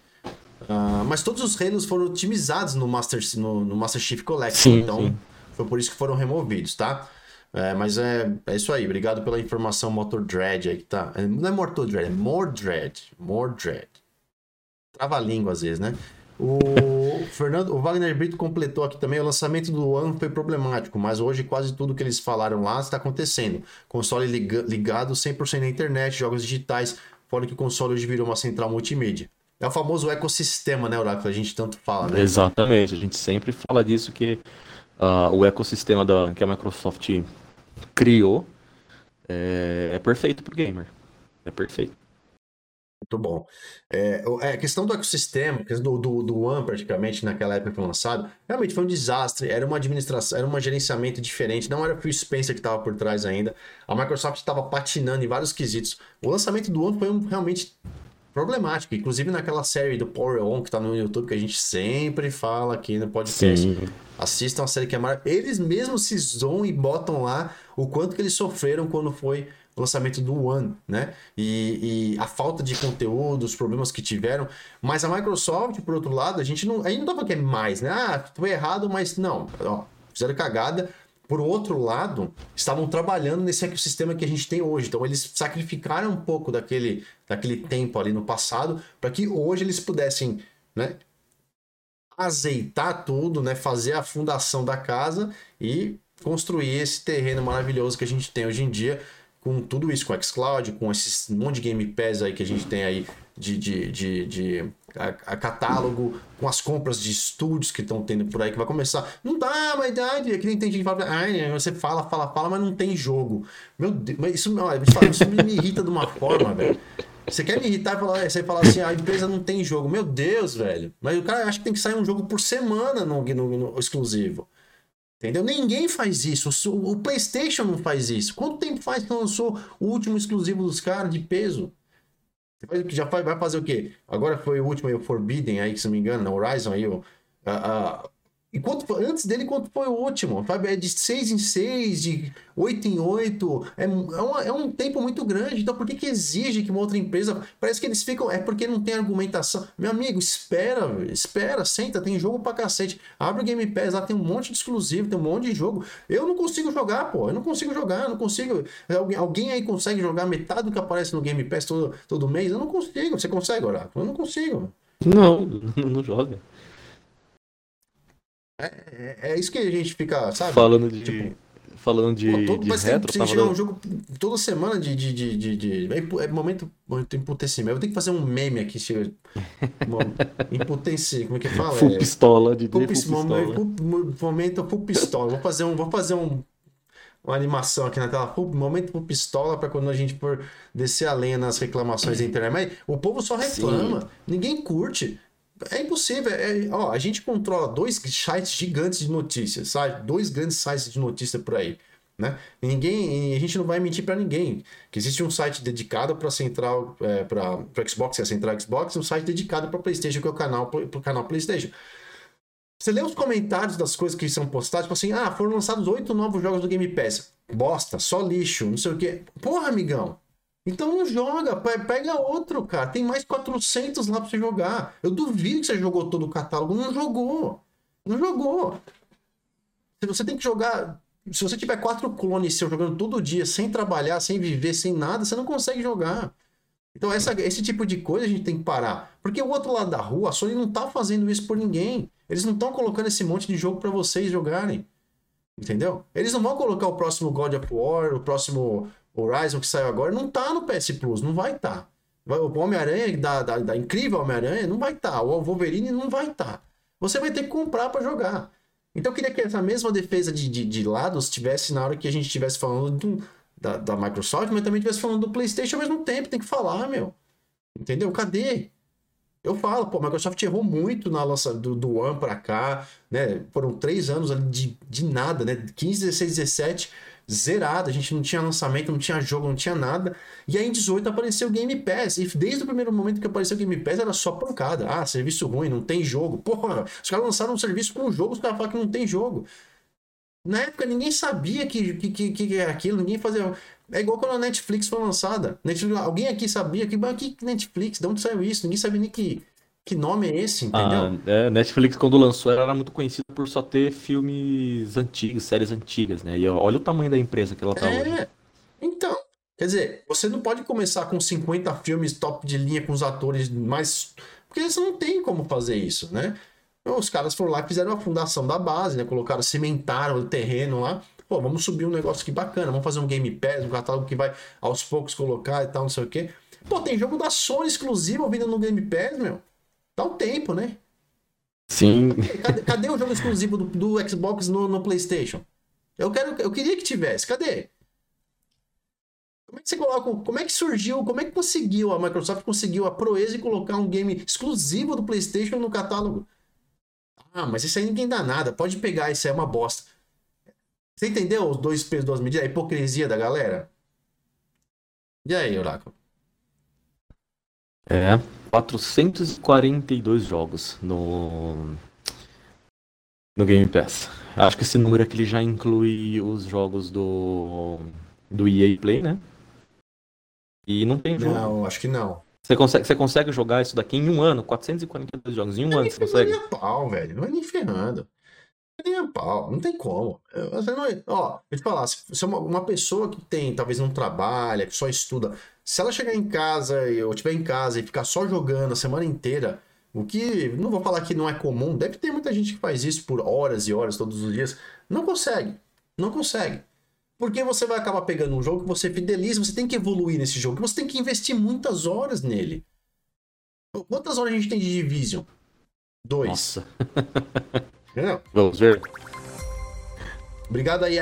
Uh, mas todos os Halos foram otimizados no Master, no, no Master Chief Collection. Sim, então sim. foi por isso que foram removidos, tá? É, mas é, é isso aí. Obrigado pela informação Motor Dread aí que tá. É, não é Motor Dread, é More Dread. More Dread. Trava a língua às vezes, né? O Fernando, o Wagner Brito completou aqui também. O lançamento do One foi problemático, mas hoje quase tudo que eles falaram lá está acontecendo. Console liga, ligado 100% na internet, jogos digitais, fora que o console hoje virou uma central multimídia. É o famoso ecossistema, né, Oráculo? A gente tanto fala, né? Exatamente, a gente sempre fala disso que uh, o ecossistema da, que a Microsoft criou é, é perfeito para o gamer. É perfeito. Muito bom. É, é, a questão do ecossistema, do, do, do One praticamente naquela época que foi lançado, realmente foi um desastre. Era uma administração, era um gerenciamento diferente. Não era o Phil Spencer que estava por trás ainda. A Microsoft estava patinando em vários quesitos. O lançamento do One foi um, realmente problemático. Inclusive naquela série do Power On que tá no YouTube, que a gente sempre fala aqui no podcast. Sim. Assistam a série que é maravilhosa. Eles mesmos se zoam e botam lá o quanto que eles sofreram quando foi lançamento do One, né? E, e, a falta de conteúdo, os problemas que tiveram. Mas a Microsoft, por outro lado, a gente não. A gente não tava querendo mais, né? Ah, foi errado, mas não. Ó, fizeram cagada por outro lado, estavam trabalhando nesse ecossistema que a gente tem hoje. Então, eles sacrificaram um pouco daquele, daquele tempo ali no passado para que hoje eles pudessem né, azeitar tudo, né, fazer a fundação da casa e construir esse terreno maravilhoso que a gente tem hoje em dia com tudo isso, com o xCloud, com esse monte de Game Pass aí que a gente tem aí de, de, de, de a, a, catálogo, com as compras de estúdios que estão tendo por aí, que vai começar. Não dá, mas dá, é que nem tem gente que fala, ai, você fala, fala, fala, mas não tem jogo. Meu Deus, mas isso, olha, isso me, me irrita de uma forma, velho. Você quer me irritar e falar, você falar assim, a empresa não tem jogo. Meu Deus, velho. Mas o cara acha que tem que sair um jogo por semana no, no, no exclusivo. Entendeu? Ninguém faz isso. O PlayStation não faz isso. Quanto tempo faz que lançou o último exclusivo dos caras de peso? Já vai fazer o quê? Agora foi o último aí, o Forbidden, aí, se não me engano, na Horizon aí, o, a, a, e quanto, antes dele, quanto foi o último? Sabe? É de 6 em 6, de 8 em 8. É, é, uma, é um tempo muito grande. Então, por que, que exige que uma outra empresa. Parece que eles ficam. É porque não tem argumentação. Meu amigo, espera, espera, senta, tem jogo pra cacete. Abre o Game Pass, lá tem um monte de exclusivo, tem um monte de jogo. Eu não consigo jogar, pô. Eu não consigo jogar, eu não consigo. Alguém, alguém aí consegue jogar metade do que aparece no Game Pass todo, todo mês? Eu não consigo. Você consegue, Oráculo? Eu não consigo. Não, não joga. É, é, é, isso que a gente fica, sabe? Falando de. Tipo... falando de, Pô, todo, de retro, tem, tava um jogo toda semana de, de, de, de, de... É, é momento, momento emputecimento. Eu tenho que fazer um meme aqui, chega. Impotência, como é que fala? Full é... pistola, de full, pistola. Momento, full pistola. Vou fazer um, vou fazer um uma animação aqui na tela, momento por pistola para quando a gente for descer a lenha nas reclamações da internet. Mas o povo só reclama, Sim. ninguém curte. É impossível. É, ó, a gente controla dois sites gigantes de notícias, sabe? Dois grandes sites de notícia por aí. Né? Ninguém, a gente não vai mentir para ninguém que existe um site dedicado para central, é, para Xbox, que é a central Xbox, e um site dedicado para PlayStation, que é o canal, pro canal PlayStation. Você lê os comentários das coisas que são postadas, tipo assim, ah, foram lançados oito novos jogos do Game Pass. Bosta, só lixo, não sei o quê. Porra, amigão. Então não joga, pega outro, cara. Tem mais 400 lá pra você jogar. Eu duvido que você jogou todo o catálogo. Não jogou. Não jogou. Você tem que jogar. Se você tiver quatro clones seu jogando todo dia, sem trabalhar, sem viver, sem nada, você não consegue jogar. Então essa, esse tipo de coisa a gente tem que parar. Porque o outro lado da rua, a Sony não tá fazendo isso por ninguém. Eles não estão colocando esse monte de jogo para vocês jogarem. Entendeu? Eles não vão colocar o próximo God of War, o próximo Horizon que saiu agora, não tá no PS Plus, não vai estar. Tá. O Homem-Aranha, da, da, da, incrível Homem-Aranha, não vai estar. Tá. O Wolverine não vai estar. Tá. Você vai ter que comprar para jogar. Então eu queria que essa mesma defesa de, de, de lados tivesse na hora que a gente estivesse falando do, da, da Microsoft, mas também estivesse falando do PlayStation ao mesmo tempo. Tem que falar, meu. Entendeu? Cadê? Eu falo, pô, a Microsoft errou muito na lança do, do One para cá, né? Foram três anos de, de nada, né? 15, 16, 17, zerado. A gente não tinha lançamento, não tinha jogo, não tinha nada. E aí em 18 apareceu o Game Pass. E desde o primeiro momento que apareceu o Game Pass era só pancada. Ah, serviço ruim, não tem jogo. Porra, os caras lançaram um serviço com um jogo, os caras falam que não tem jogo. Na época ninguém sabia que, que, que, que era aquilo, ninguém fazia. É igual quando a Netflix foi lançada. Netflix, alguém aqui sabia que, que Netflix, de onde saiu isso? Ninguém sabia nem que, que nome é esse, entendeu? Ah, é, Netflix, quando lançou, era muito conhecida por só ter filmes antigos, séries antigas, né? E olha o tamanho da empresa que ela tá é, hoje. Então, quer dizer, você não pode começar com 50 filmes top de linha com os atores mais. Porque você não tem como fazer isso, né? Os caras foram lá e fizeram a fundação da base, né? Colocaram, cimentaram o terreno lá pô, vamos subir um negócio aqui bacana, vamos fazer um Game Pass, um catálogo que vai aos poucos colocar e tal, não sei o quê. Pô, tem jogo da Sony exclusivo vindo no Game Pass, meu. Dá um tempo, né? Sim. Cadê, cadê o jogo exclusivo do, do Xbox no, no, PlayStation? Eu quero, eu queria que tivesse. Cadê? Como é que você coloca? Como é que surgiu? Como é que conseguiu a Microsoft conseguiu a proeza de colocar um game exclusivo do PlayStation no catálogo? Ah, mas isso aí ninguém dá nada. Pode pegar, isso aí é uma bosta. Você entendeu os dois pesos, duas medidas? A hipocrisia da galera? E aí, Oráculo? É, 442 jogos no no Game Pass. Acho que esse número aqui já inclui os jogos do do EA Play, né? E não tem jogo. Não, acho que não. Você consegue, você consegue jogar isso daqui em um ano? 442 jogos em um não ano, você consegue? Não é pau, velho. Não é nem ferrando nem a pau, não tem como. Você não, é, ó, eu te falar, se é uma, uma, pessoa que tem, talvez não trabalha, que só estuda, se ela chegar em casa ou estiver em casa e ficar só jogando a semana inteira, o que não vou falar que não é comum, deve ter muita gente que faz isso por horas e horas todos os dias, não consegue, não consegue. Porque você vai acabar pegando um jogo que você fideliza, você tem que evoluir nesse jogo, você tem que investir muitas horas nele. Quantas horas a gente tem de Division? Dois. Nossa. Vamos ver. Obrigado aí,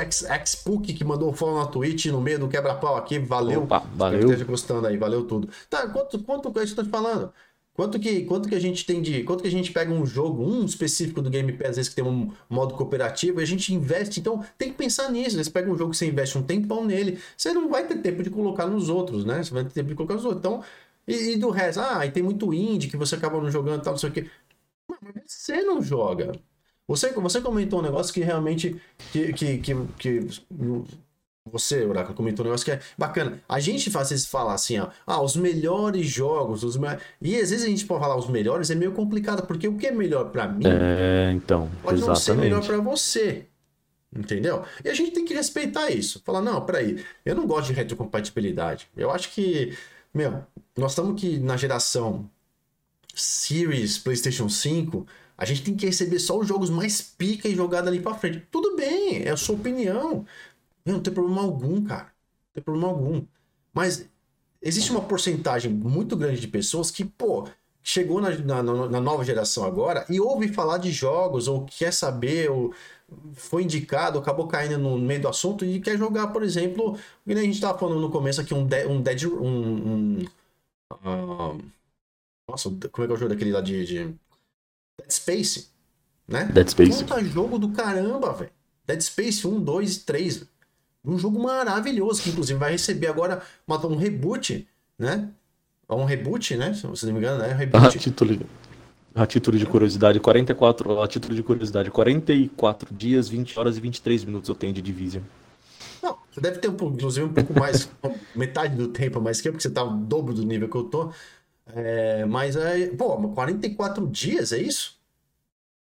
Xpuk, que mandou um follow na Twitch no meio do quebra-pau aqui. Valeu. Opa, valeu. Esteja gostando aí, valeu tudo. Tá, quanto, quanto que eu estou te falando? Quanto que, quanto que a gente tem de. Quanto que a gente pega um jogo, um específico do Game Pass, às vezes que tem um modo cooperativo, e a gente investe. Então tem que pensar nisso. Você pega um jogo que você investe um tempão nele, você não vai ter tempo de colocar nos outros, né? Você vai ter tempo de colocar nos outros. Então, e, e do resto, ah, e tem muito indie que você acaba não jogando e tal, não sei o quê. Mas você não joga. Você, você comentou um negócio que realmente. Que, que, que, que você, Oráculo, comentou um negócio que é bacana. A gente faz vezes falar assim, ó, ah, os melhores jogos, os me... e às vezes a gente pode falar os melhores, é meio complicado, porque o que é melhor para mim é, então, pode exatamente. não ser melhor para você. Entendeu? E a gente tem que respeitar isso. Falar, não, peraí, eu não gosto de retrocompatibilidade. Eu acho que, meu, nós estamos aqui na geração Series, PlayStation 5 a gente tem que receber só os jogos mais pica e jogado ali para frente. Tudo bem, é a sua opinião. Não, tem problema algum, cara. Não tem problema algum. Mas existe uma porcentagem muito grande de pessoas que, pô, chegou na, na, na, nova geração agora e ouve falar de jogos, ou quer saber, ou foi indicado, acabou caindo no meio do assunto e quer jogar, por exemplo, a gente estava falando no começo aqui, um, de, um Dead. Um, um, um, nossa, como é que é o jogo daquele lá de, de. Dead Space, né? Dead Space. Puta jogo do caramba, velho. Dead Space 1, 2 e 3. Um jogo maravilhoso, que inclusive vai receber agora um reboot, né? um reboot, né? Se você não me engano, né? Reboot. A título, a título de curiosidade, 44. A título de curiosidade, 44 dias, 20 horas e 23 minutos eu tenho de Division. Não, você deve ter, um, inclusive, um pouco mais, metade do tempo mais que eu, porque você tá o dobro do nível que eu tô. É, mas, é, pô, 44 dias, é isso?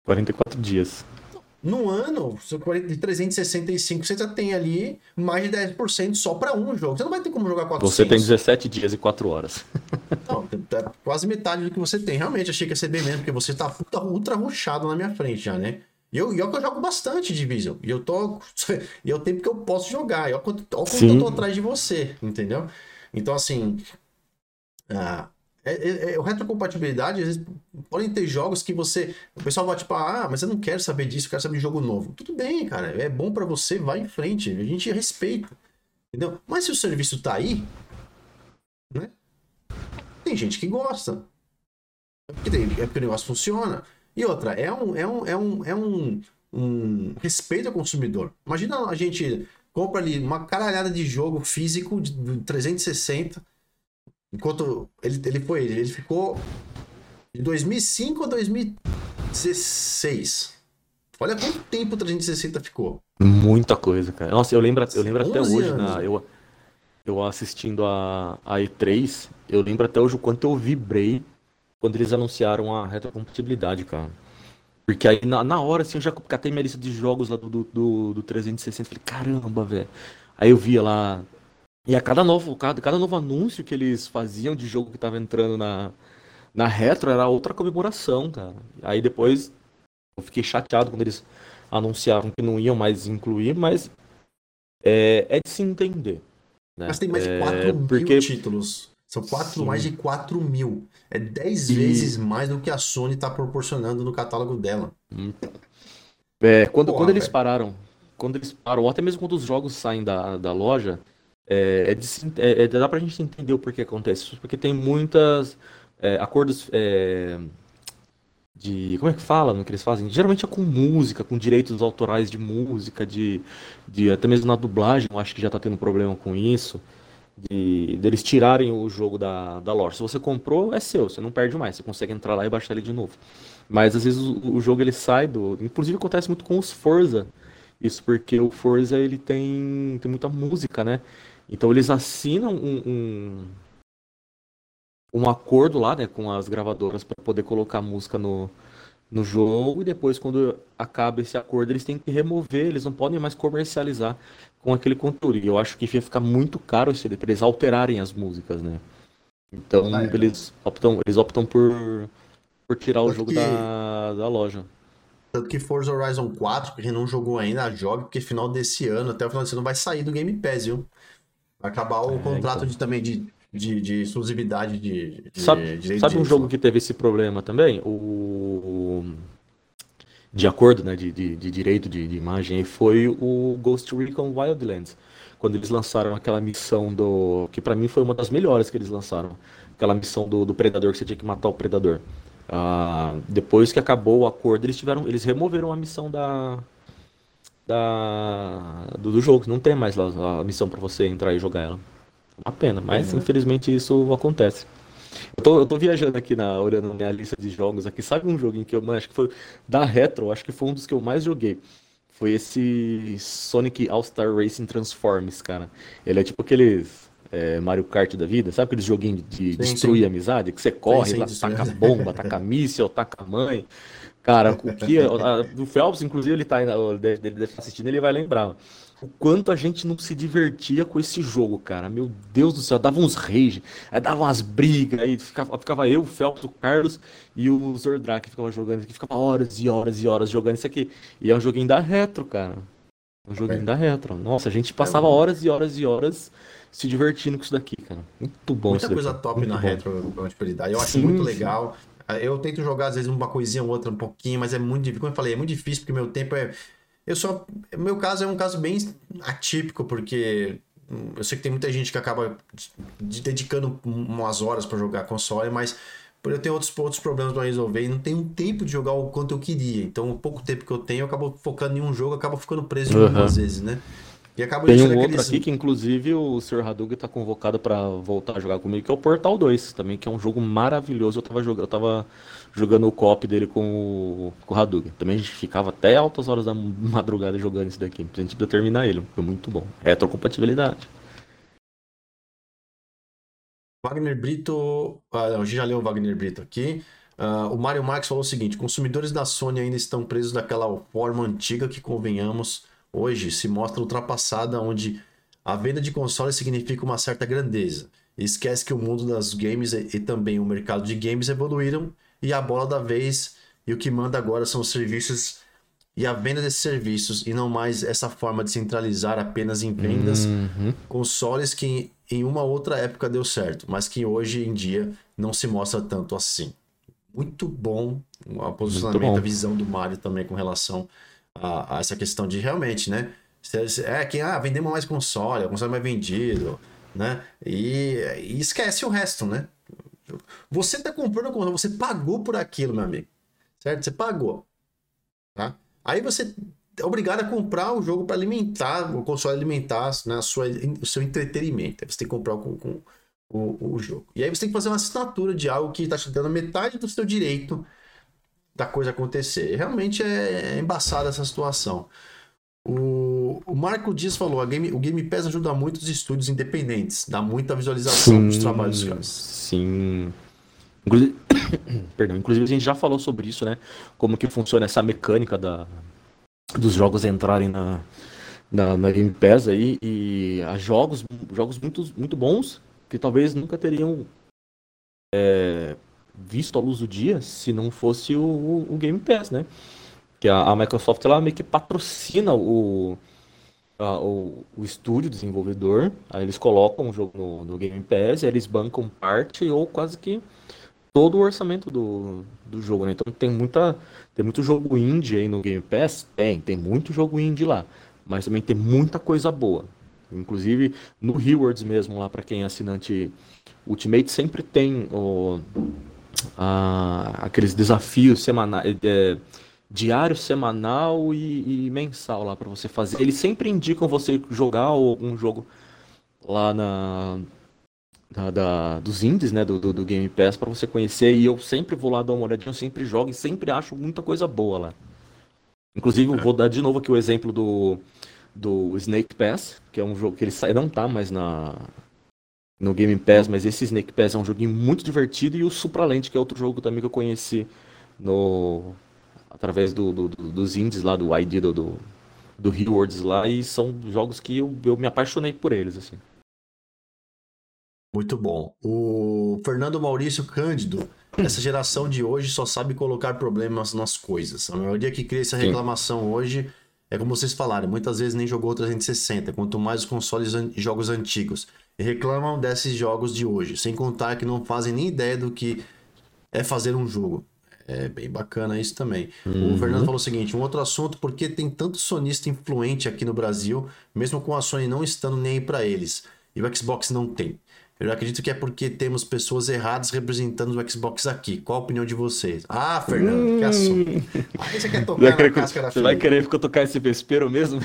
44 dias no ano, de 365, você já tem ali mais de 10% só para um jogo. Você não vai ter como jogar 400. Você tem 17 dias e 4 horas. Não, é quase metade do que você tem. Realmente, achei que ia ser bem menos, porque você tá ultra ruxado na minha frente já, né? E eu, eu, eu jogo bastante Division. E eu tô. E é o tempo que eu posso jogar. E olha quanto, olha quanto eu tô atrás de você, entendeu? Então, assim. Ah, é, é, é, o retrocompatibilidade, às vezes, podem ter jogos que você. O pessoal vai tipo, ah, mas eu não quero saber disso, eu quero saber de jogo novo. Tudo bem, cara. É bom para você, vai em frente. A gente respeita. Entendeu? Mas se o serviço tá aí, né? Tem gente que gosta. É porque, tem, é porque o negócio funciona. E outra, é um, é um, é um, é um, um respeito ao consumidor. Imagina a gente compra ali uma caralhada de jogo físico de 360 Enquanto ele, ele foi, ele ficou de 2005 a 2016. Olha quanto tempo o 360 ficou. Muita coisa, cara. Nossa, eu lembro, eu lembro até hoje, na, eu, eu assistindo a, a E3, eu lembro até hoje o quanto eu vibrei quando eles anunciaram a retrocompatibilidade, cara. Porque aí na, na hora, assim, eu já catei minha lista de jogos lá do, do, do 360. Falei, caramba, velho. Aí eu via lá e a cada novo, cada, cada novo anúncio que eles faziam de jogo que tava entrando na, na retro era outra comemoração, cara. Aí depois eu fiquei chateado quando eles anunciaram que não iam mais incluir, mas é, é de se entender. Né? Mas tem mais de 4 é, mil porque... títulos. São quatro, mais de 4 mil. É 10 e... vezes mais do que a Sony está proporcionando no catálogo dela. Hum. É, quando, Porra, quando eles pararam, quando eles param, ou até mesmo quando os jogos saem da, da loja, é, é, de, é, é dá pra gente entender o porquê acontece isso, porque tem muitas é, acordos é, de. Como é que fala no que eles fazem? Geralmente é com música, com direitos autorais de música, de, de até mesmo na dublagem, eu acho que já tá tendo problema com isso. De, deles tirarem o jogo da, da loja. Se você comprou, é seu, você não perde mais, você consegue entrar lá e baixar ele de novo. Mas às vezes o, o jogo ele sai do. Inclusive acontece muito com os Forza. Isso porque o Forza ele tem, tem muita música, né? Então eles assinam um, um, um acordo lá, né, com as gravadoras para poder colocar música no, no jogo e depois quando acaba esse acordo eles têm que remover, eles não podem mais comercializar com aquele conteúdo. E eu acho que ia ficar muito caro se eles alterarem as músicas, né? Então ah, é. eles optam, eles optam por, por tirar Tanto o jogo que... da, da loja. Tanto que Forza Horizon 4, que não jogou ainda, jogue, porque final desse ano, até o final desse ano, vai sair do Game Pass, viu? Acabar o é, contrato então. de, também de, de, de exclusividade de, de Sabe, sabe um jogo que teve esse problema também? O. De acordo, né? De, de, de direito de, de imagem, foi o Ghost Recon Wildlands. Quando eles lançaram aquela missão do. Que para mim foi uma das melhores que eles lançaram. Aquela missão do, do predador que você tinha que matar o predador. Ah, depois que acabou o acordo, eles tiveram. Eles removeram a missão da, da, do, do jogo. Não tem mais lá a missão para você entrar e jogar ela. Uma pena, mas uhum. infelizmente isso acontece. Eu tô, eu tô viajando aqui na, olhando minha lista de jogos aqui. Sabe um joguinho que eu acho que foi da Retro, acho que foi um dos que eu mais joguei. Foi esse Sonic All-Star Racing Transforms, cara. Ele é tipo aqueles é, Mario Kart da vida, sabe aqueles joguinhos de sim, destruir sim. amizade? Que você corre, sim, lá, taca bomba, taca míssil, taca mãe. Cara, o que. A, Phelps, inclusive, ele tá ele deve estar assistindo, ele vai lembrar. O quanto a gente não se divertia com esse jogo, cara. Meu Deus do céu, dava uns rage, aí dava umas brigas, aí ficava, ficava eu, o Phelps, o Carlos e o Zordrak ficava jogando, ficava horas e horas e horas jogando isso aqui. E é um joguinho da retro, cara. Um joguinho é. da Retro. Nossa, a gente passava é. horas e horas e horas se divertindo com isso daqui, cara. Muito bom Muita coisa top muito na bom. retro compatibilidade. Eu acho sim, muito legal. Eu tento jogar, às vezes, uma coisinha ou outra, um pouquinho, mas é muito difícil. Como eu falei, é muito difícil, porque meu tempo é. Eu só. Meu caso é um caso bem atípico, porque eu sei que tem muita gente que acaba dedicando umas horas para jogar console, mas por eu ter outros, outros problemas para resolver e não tenho tempo de jogar o quanto eu queria. Então, o pouco tempo que eu tenho, eu acabo focando em um jogo, acabo ficando preso uhum. às vezes, né? E acaba Tem um outro aqui que, inclusive, o Sr. Hadouken está convocado para voltar a jogar comigo, que é o Portal 2, também, que é um jogo maravilhoso. Eu estava jogando, eu tava jogando o cop dele com o, com o Hadouken. Também a gente ficava até altas horas da madrugada jogando esse daqui. A gente precisa terminar ele, foi muito bom. Retrocompatibilidade. Wagner Brito. Ah, não, a gente já leu o Wagner Brito aqui. Uh, o Mário Marques falou o seguinte: consumidores da Sony ainda estão presos daquela forma antiga que, convenhamos, hoje se mostra ultrapassada, onde a venda de consoles significa uma certa grandeza. E esquece que o mundo das games e, também o mercado de games evoluíram e a bola da vez e o que manda agora são os serviços e a venda desses serviços e não mais essa forma de centralizar apenas em vendas uhum. consoles que em uma outra época deu certo, mas que hoje em dia não se mostra tanto assim. Muito bom o posicionamento, bom. a visão do Mário também com relação a, a, essa questão de realmente, né? É que ah, vendemos mais console, o console mais vendido, né? E, e esquece o resto, né? Você tá comprando console, você pagou por aquilo, meu amigo. Certo? Você pagou. Tá? Aí você é obrigado a comprar o jogo para alimentar, o console alimentar né, sua, o seu entretenimento. Você tem que comprar com, com o, o, jogo. E aí você tem que fazer uma assinatura de algo que está te dando metade do seu direito da coisa acontecer. Realmente é, é embaçada essa situação. O, o Marco Dias falou: a game, o Game Pass ajuda muito os estúdios independentes, dá muita visualização sim, dos trabalhos dos caras. Sim. Inclusive, perdão, inclusive a gente já falou sobre isso, né? Como que funciona essa mecânica da, dos jogos entrarem na, na, na Game Pass aí e há jogos, jogos muito, muito bons que talvez nunca teriam é, visto a luz do dia se não fosse o, o Game Pass, né? Que a, a, Microsoft ela meio que patrocina o, a, o, o estúdio desenvolvedor, aí eles colocam o jogo no, no Game Pass, eles bancam parte ou quase que todo o orçamento do, do jogo, né? Então tem muita tem muito jogo indie aí no Game Pass? Tem, tem muito jogo indie lá, mas também tem muita coisa boa. Inclusive no Rewards mesmo lá para quem é assinante Ultimate sempre tem o, aqueles desafios semanais, é, diário, semanal e, e mensal lá para você fazer. Eles sempre indicam você jogar algum jogo lá na da, da, dos indies, né, do, do, do Game Pass para você conhecer. E eu sempre vou lá dar uma olhadinha, eu sempre jogo e sempre acho muita coisa boa lá. Inclusive, eu vou dar de novo aqui o exemplo do, do Snake Pass, que é um jogo que ele sai, não tá mais na, no Game Pass, mas esse Snake Pass é um joguinho muito divertido. E o Supralente, que é outro jogo também que eu conheci no através do, do, do dos indies lá, do ID do, do, do Rewards lá. E são jogos que eu, eu me apaixonei por eles, assim. Muito bom. O Fernando Maurício Cândido, essa geração de hoje só sabe colocar problemas nas coisas. A maioria que cria essa reclamação Sim. hoje é como vocês falaram, muitas vezes nem jogou 360, quanto mais os consoles e jogos antigos. E reclamam desses jogos de hoje, sem contar que não fazem nem ideia do que é fazer um jogo. É bem bacana isso também. Uhum. O Fernando falou o seguinte: um outro assunto, porque tem tanto sonista influente aqui no Brasil, mesmo com a Sony não estando nem aí para eles, e o Xbox não tem. Eu acredito que é porque temos pessoas erradas representando o Xbox aqui. Qual a opinião de vocês? Ah, Fernando, hum. que assunto. Aí você quer tocar na casca da Você vai querer que eu tocar esse vespeiro mesmo?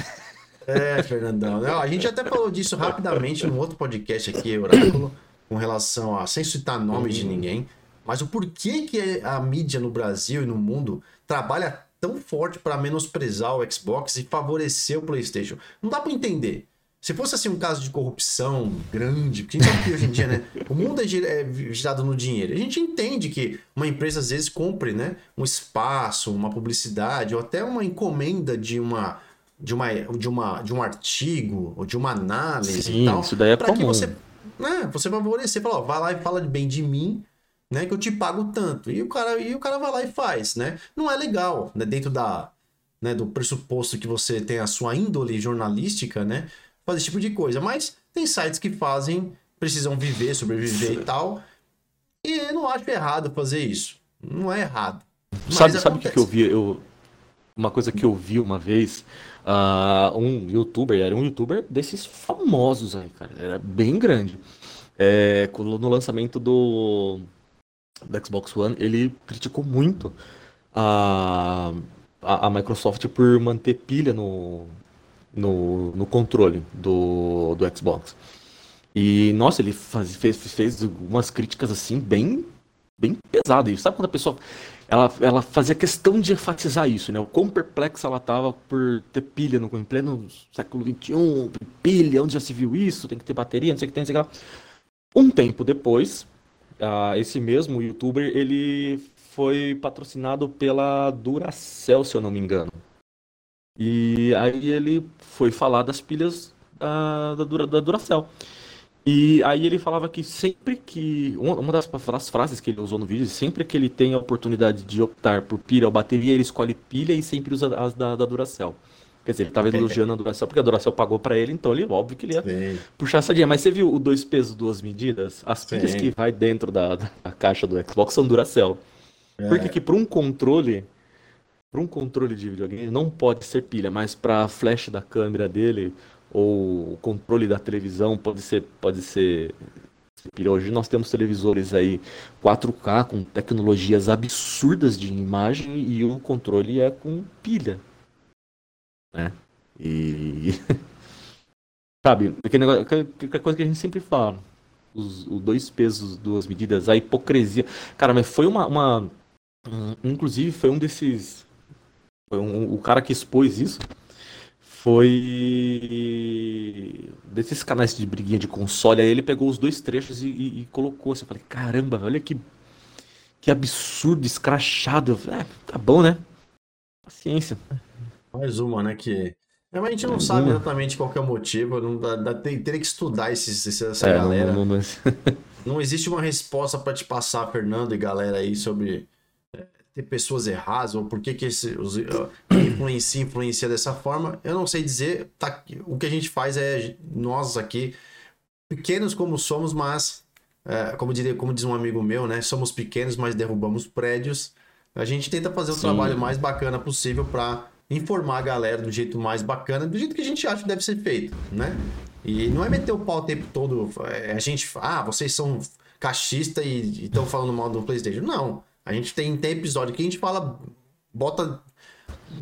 É, Fernandão. Não, a gente até falou disso rapidamente num outro podcast aqui, Oráculo, com relação a, sem citar nome de ninguém, mas o porquê que a mídia no Brasil e no mundo trabalha tão forte para menosprezar o Xbox e favorecer o PlayStation. Não dá para entender. Se fosse assim um caso de corrupção grande, porque a gente sabe que hoje em dia, né? O mundo é, é girado no dinheiro. A gente entende que uma empresa às vezes compre, né? Um espaço, uma publicidade, ou até uma encomenda de uma. De, uma, de, uma, de um artigo ou de uma análise Sim, e tal. Isso daí é comum. que você, né, você favorecer, fala, ó, vai lá e fala bem de mim, né? Que eu te pago tanto. E o cara, e o cara vai lá e faz, né? Não é legal, né? Dentro da, né, do pressuposto que você tem a sua índole jornalística, né, fazer esse tipo de coisa. Mas tem sites que fazem, precisam viver, sobreviver e tal. E eu não acho errado fazer isso. Não é errado. sabe sabe o que, que eu vi? Eu, uma coisa que eu vi uma vez, uh, um youtuber, era um youtuber desses famosos aí, cara. Era bem grande. É, no lançamento do, do Xbox One, ele criticou muito a, a, a Microsoft por manter pilha no, no, no controle do, do Xbox. E, nossa, ele faz, fez, fez umas críticas assim bem, bem pesadas. E sabe quando a pessoa ela, ela fazia questão de enfatizar isso, né? O quão perplexa ela estava por ter pilha no em pleno século XXI, pilha, onde já se viu isso, tem que ter bateria, não sei o que tem, não sei o que lá. Um tempo depois, uh, esse mesmo youtuber, ele foi patrocinado pela Duracell, se eu não me engano. E aí ele foi falar das pilhas da, da, da Duracell. E aí ele falava que sempre que. Uma das, das, frases que ele usou no vídeo, sempre que ele tem a oportunidade de optar por pilha ou bateria, ele escolhe pilha e sempre usa as da, da Duracell. Quer dizer, ele estava elogiando a Duracell porque a Duracell pagou para ele, então ele, óbvio que ele ia Sim. puxar essa dinheiro. Mas você viu o dois pesos, duas medidas? As pilhas Sim. que vai dentro da, da, caixa do Xbox são Duracell. É. Porque que para um controle, para um controle de videogame não pode ser pilha, mas para a flash da câmera dele ou o controle da televisão pode ser pode ser Hoje nós temos televisores aí 4K com tecnologias absurdas de imagem e o controle é com pilha, né? E sabe, aquele negócio, aquela coisa que a gente sempre fala, os, os, dois pesos, duas medidas, a hipocrisia. Cara, mas foi uma, uma um, inclusive foi um desses, foi um, o cara que expôs isso foi desses canais de briguinha de console. Aí ele pegou os dois trechos e, e, e colocou assim. Eu falei, caramba, olha que, que absurdo, escrachado. Falei, é, tá bom, né? Paciência. Mais uma, né? Que. A gente não Mais sabe uma. exatamente qual é o motivo. Não dá, tem, teria que estudar esses, essa é, galera. Não, não, não... não existe uma resposta para te passar, Fernando e galera aí, sobre ter pessoas erradas, ou por que, que esse, os, uh, influencia, influencia dessa forma, eu não sei dizer. Tá, o que a gente faz é, nós aqui, pequenos como somos, mas, é, como, diria, como diz um amigo meu, né? Somos pequenos, mas derrubamos prédios. A gente tenta fazer o Sim. trabalho mais bacana possível para informar a galera do jeito mais bacana, do jeito que a gente acha que deve ser feito, né? E não é meter o pau o tempo todo, é, a gente, ah, vocês são cachista e estão falando mal do PlayStation. Não. A gente tem, tem episódio que a gente fala, bota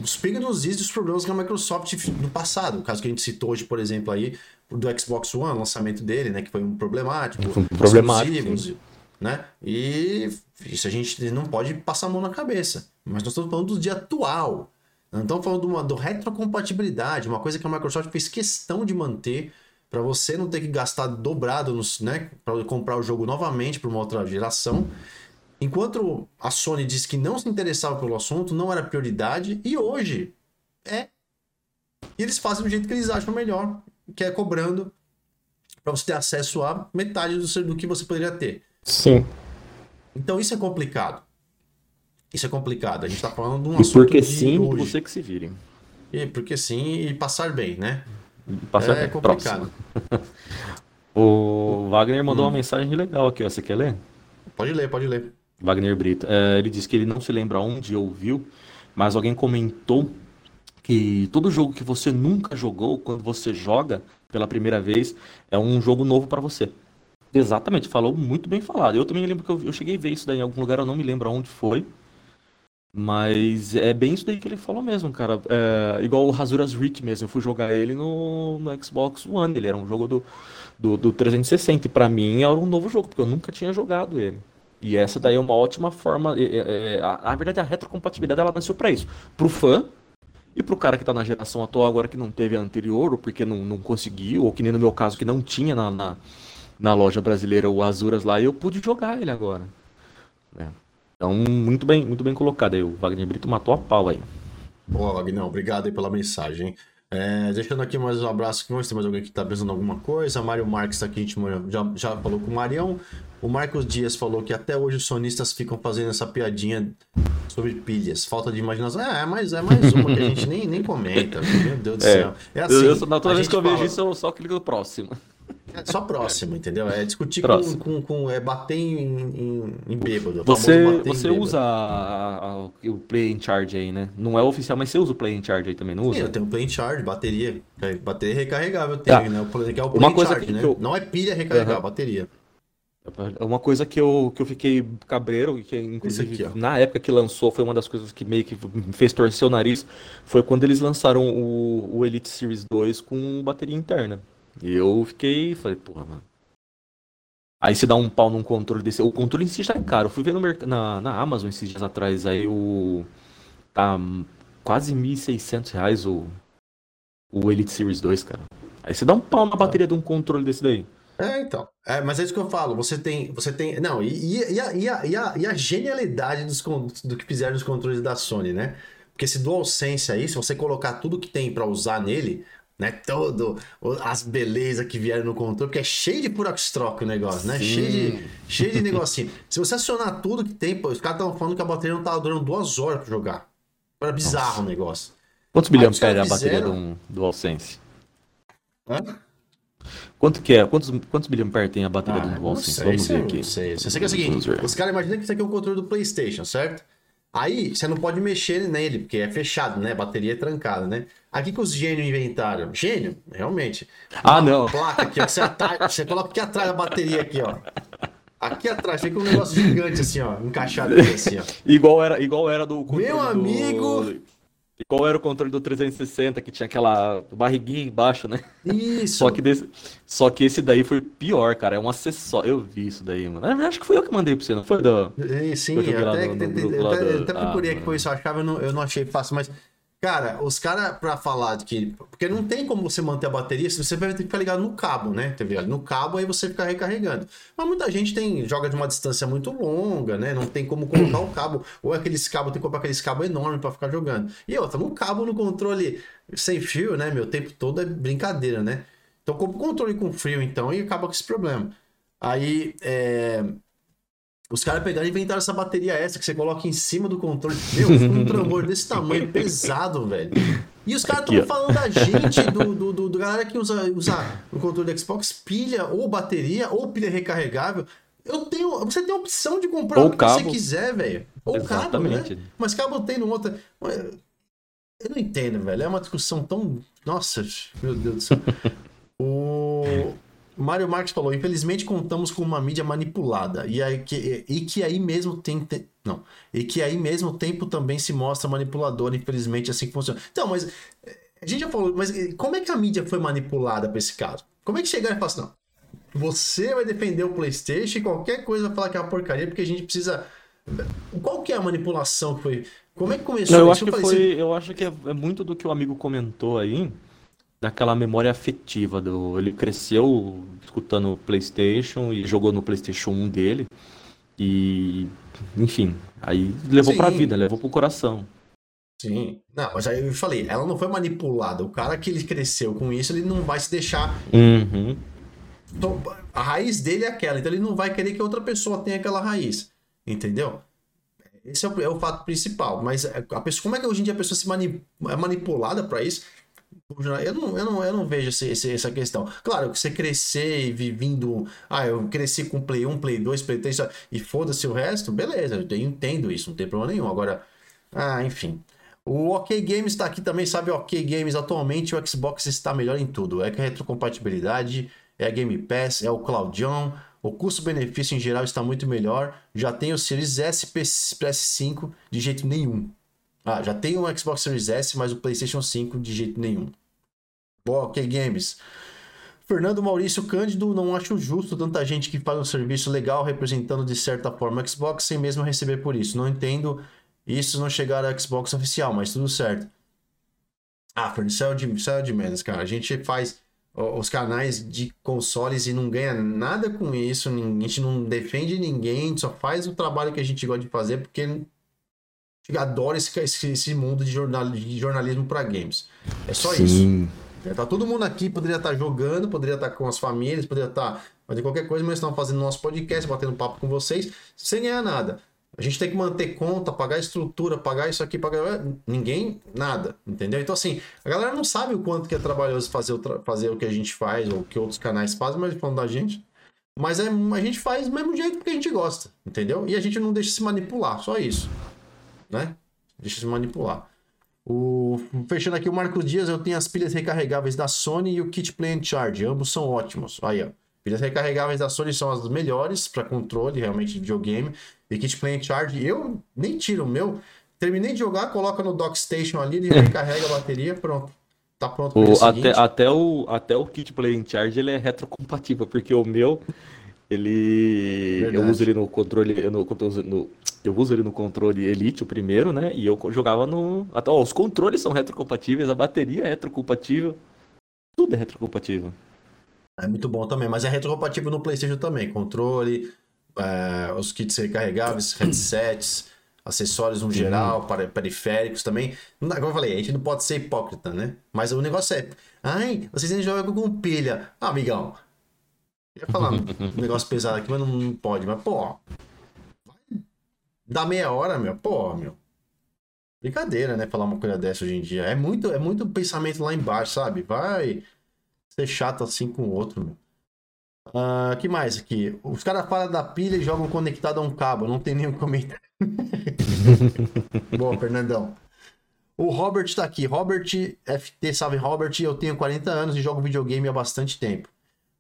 os pingos nos is dos problemas que a Microsoft no passado. O caso que a gente citou hoje, por exemplo, aí, do Xbox One, o lançamento dele, né? Que foi um problemático. Foi um problemático. Né? E isso a gente não pode passar a mão na cabeça. Mas nós estamos falando do dia atual. Não estamos falando de uma do retrocompatibilidade, uma coisa que a Microsoft fez questão de manter para você não ter que gastar dobrado nos, né, para comprar o jogo novamente para uma outra geração. Enquanto a Sony disse que não se interessava pelo assunto, não era prioridade, e hoje é. E eles fazem do jeito que eles acham melhor, que é cobrando para você ter acesso a metade do, do que você poderia ter. Sim. Então isso é complicado. Isso é complicado. A gente tá falando de um assunto. E porque sim, hoje. você que se vire. E porque sim, e passar bem, né? Passar é bem. complicado. o Wagner mandou hum. uma mensagem legal aqui, ó. Você quer ler? Pode ler, pode ler. Wagner Brito. É, ele disse que ele não se lembra onde ouviu, mas alguém comentou que todo jogo que você nunca jogou, quando você joga pela primeira vez, é um jogo novo para você. Exatamente, falou muito bem falado. Eu também lembro que eu, eu, cheguei a ver isso daí em algum lugar, eu não me lembro onde foi. Mas é bem isso daí que ele falou mesmo, cara. É, igual o Rasuras Rick mesmo. Eu fui jogar ele no, no Xbox One. Ele era um jogo do, do, do 360. E pra mim era um novo jogo, porque eu nunca tinha jogado ele. E essa daí é uma ótima forma. É, é, a, na verdade, a retrocompatibilidade ela nasceu para isso. Pro fã e pro cara que tá na geração atual agora que não teve a anterior, ou porque não, não conseguiu, ou que nem no meu caso, que não tinha na, na, na loja brasileira o Azuras lá, e eu pude jogar ele agora. É. Então, muito bem, muito bem colocado aí. O Wagner Brito matou a pau aí. Boa, Wagner, obrigado aí pela mensagem. É, deixando aqui mais um abraço aqui, vamos ter mais alguém que está pensando alguma coisa. Mário Marques está aqui, a gente já, já falou com o Marião. O Marcos Dias falou que até hoje os sonistas ficam fazendo essa piadinha sobre pilhas. Falta de imaginação. É, mas é mais uma que a gente nem, nem comenta. Meu Deus do É. céu. É assim. eu, eu, na toda vez que eu vejo fala- isso, eu só clico no próximo. É só próximo, entendeu? É discutir com, com, com- É bater em, em, em bêbado. o Você, você bêbado. usa a- a- o Play in Charge aí, né? Não é oficial, mas você usa o Play in Charge aí também, não Sim, usa? eu tenho play charge, bateria. É, Bateria recarregável eu tenho, Tá. né? O play- que é o play Uma coisa charge, que né? eu- Não é pilha recarregável, Aham. bateria. É Uma coisa que eu, que eu fiquei cabreiro, que inclusive aqui, na época que lançou, foi uma das coisas que meio que me fez torcer o nariz, foi quando eles lançaram o, o Elite Series 2 com bateria interna. E eu fiquei, falei, porra, mano. Aí você dá um pau num controle desse. O controle em si já é caro. Eu fui ver no merc- na, na Amazon esses dias atrás, aí o. Tá quase 1.600 reais o, o Elite Series 2, cara. Aí você dá um pau na bateria de um controle desse daí. É, então. É, mas é isso que eu falo. Você tem. Você tem. Não, e, e- a, e, a, e, a, e a genialidade dos, do que fizeram os controles da Sony, né? Porque esse DualSense aí, se você colocar tudo que tem pra usar nele, né? Todo as belezas que vieram no controle, porque é cheio de Puraxtrock o negócio, né? Sim. Cheio de, cheio de negocinho. Se você acionar tudo que tem, pô, os caras estavam falando que a bateria não tava durando duas horas pra jogar. Era bizarro o negócio. Quantos miliamperes é a bateria de fizeram- um DualSense? Hã? Quanto que é? Quantos, quantos miliamperes tem a bateria Ah, não DualSense? sei, Vamos ver aqui. Não sei. Você sei que é o seguinte, os caras imaginam que isso aqui é um controle do PlayStation, certo? Aí você não pode mexer nele, porque é fechado, né? A bateria é trancada, né? Aqui que os gênios inventaram. Gênio, realmente. Ah, não. placa aqui, ó, você, você coloca aqui atrás da bateria aqui, ó. Aqui atrás, fica um negócio gigante assim, ó, encaixado aqui assim, ó. Igual era, igual era do Meu do- amigo! Igual era o controle do 360, que tinha aquela barriguinha embaixo, né? Isso. Só que, desse, só que esse daí foi pior, cara. É um acessório. Eu vi isso daí, mano. Eu acho que foi eu que mandei pra você, não foi? Do... É, Sim, Eu até, no- que no até- Ah, procurei aqui mano. por isso, eu achava, eu não, eu não achei fácil, mas, cara, os caras, pra falar que. Porque não tem como você manter a bateria se você vai ter que ficar ligado no cabo, né? Tá ligado? No cabo aí você fica recarregando. Mas muita gente tem, joga de uma distância muito longa, né? Não tem como colocar o cabo. Ou aqueles cabos, tem que comprar aqueles cabos enormes pra ficar jogando. E outra, no cabo no controle sem fio, né? Meu tempo todo é brincadeira, né? Então compra o controle com frio, então, e acaba com esse problema. Aí, é. Os caras pegaram e inventaram essa bateria extra que você coloca em cima do controle. Meu, um trambolho desse tamanho, pesado, velho. E os caras estão falando da gente, do, do, do, do galera que usa, usa o controle do Xbox, pilha ou bateria, ou pilha recarregável. Eu tenho. Você tem a opção de comprar Ou o que você cabo. quiser, velho. Ou cabo, né? Exatamente. Mas cabo tem no outro. Eu não entendo, velho. É uma discussão tão. Nossa, meu Deus do céu. o Mário Marques falou: infelizmente contamos com uma mídia manipulada. E, aí que, e que aí mesmo tem. te- Não. E que aí mesmo tempo também se mostra manipulador. Infelizmente, assim que funciona. Então, mas. eh, A gente já falou, mas eh, como é que a mídia foi manipulada pra esse caso? Como é que chegaram e falaram assim, não? Você vai defender o PlayStation e qualquer coisa vai falar que é uma porcaria, porque a gente precisa. Qual que é a manipulação que foi? Como é que começou Não, eu acho que foi. Eu acho que é, é muito do que o amigo comentou aí, daquela memória afetiva do. Ele cresceu escutando PlayStation e jogou no PlayStation 1 dele. E. Enfim, aí levou pra Sim. vida, levou pro coração. Sim. Não, mas aí eu falei, ela não foi manipulada. O cara que ele cresceu com isso, ele não vai se deixar. Uhum. Então, A raiz dele é aquela, então ele não vai querer que outra pessoa tenha aquela raiz. Entendeu? Esse é o, é o fato principal. Mas a pessoa, como é que hoje em dia a pessoa se mani- é manipulada pra isso? Eu não, eu não, eu não vejo esse- esse- essa questão. Claro, que você crescer e vi- vindo. Ah, eu cresci com Play 1, Play 2, Play 3 e foda-se o resto, beleza, eu entendo isso, não tem problema nenhum. Agora, ah, enfim. O OK Games está aqui também, sabe? OK Games, atualmente o Xbox está melhor em tudo. É a retrocompatibilidade, é a Game Pass, é o Cloudion, o custo-benefício em geral está muito melhor. Já tem o Series S PS- PS5 de jeito nenhum. Ah, já tem o Xbox Series S, mas o PlayStation 5 de jeito nenhum. Boa, OK Games. Fernando Maurício Cândido, não acho justo tanta gente que faz um serviço legal representando de certa forma o Xbox sem mesmo receber por isso. Não entendo isso não chegar ao Xbox oficial, mas tudo certo. Ah, Fernando, é de, isso é de menos, cara. A gente faz os canais de consoles e não ganha nada com isso. A gente não defende ninguém, a só faz o trabalho que a gente gosta de fazer porque a gente adora esse, esse, esse mundo de, jornal, de jornalismo para games. É só isso. Sim. É, tá todo mundo aqui, poderia estar jogando, poderia estar com as famílias, poderia estar fazendo qualquer coisa, mas estão fazendo nosso podcast, batendo papo com vocês, sem ganhar nada. A gente tem que manter conta, pagar estrutura, pagar isso aqui, pagar. Ninguém, nada, entendeu? Então, assim, a galera não sabe o quanto que é trabalhoso fazer o, tra... fazer o que a gente faz, ou o que outros canais fazem, mas falando da gente. Mas é, a gente faz do mesmo jeito porque a gente gosta, entendeu? E a gente não deixa se manipular, só isso. Né? Deixa se manipular. O... Fechando aqui o Marcos Dias, eu tenho as pilhas recarregáveis da Sony e o Kit Play and Charge. Ambos são ótimos. Aí, ó. Pilhas recarregáveis da Sony são as melhores para controle realmente de videogame. E Kit Play and Charge, eu nem tiro o meu. Terminei de jogar, coloca no dock station ali, ele recarrega a bateria, pronto. Tá pronto o, até, até, o, até o Kit Play and Charge ele é retrocompatível, porque o meu, ele. Verdade. Eu uso ele no controle. No, no, eu uso ele no controle Elite, o primeiro, né? E eu jogava no. Até, ó, os controles são retrocompatíveis, a bateria é retrocompatível. Tudo é retrocompatível. É muito bom também, mas é retrocompatível no PlayStation também. Controle, é, os kits recarregáveis, headsets, acessórios no geral, periféricos também. Agora eu falei, a gente não pode ser hipócrita, né? Mas o negócio é, ai, vocês ainda jogam com pilha. Ah, amigão. Eu ia falar um negócio pesado aqui, mas não pode. Mas, pô, dá meia hora, meu. Pô, meu. Brincadeira, né? Falar uma coisa dessa hoje em dia. É muito, é muito pensamento lá embaixo, sabe? Vai ser chato assim com o outro, meu. Uh, que mais aqui? Os caras falam da pilha e jogam conectado a um cabo. Não tem nenhum comentário. Boa, Fernandão. O Robert tá aqui. Robert FT, salve Robert. Eu tenho 40 anos e jogo videogame há bastante tempo.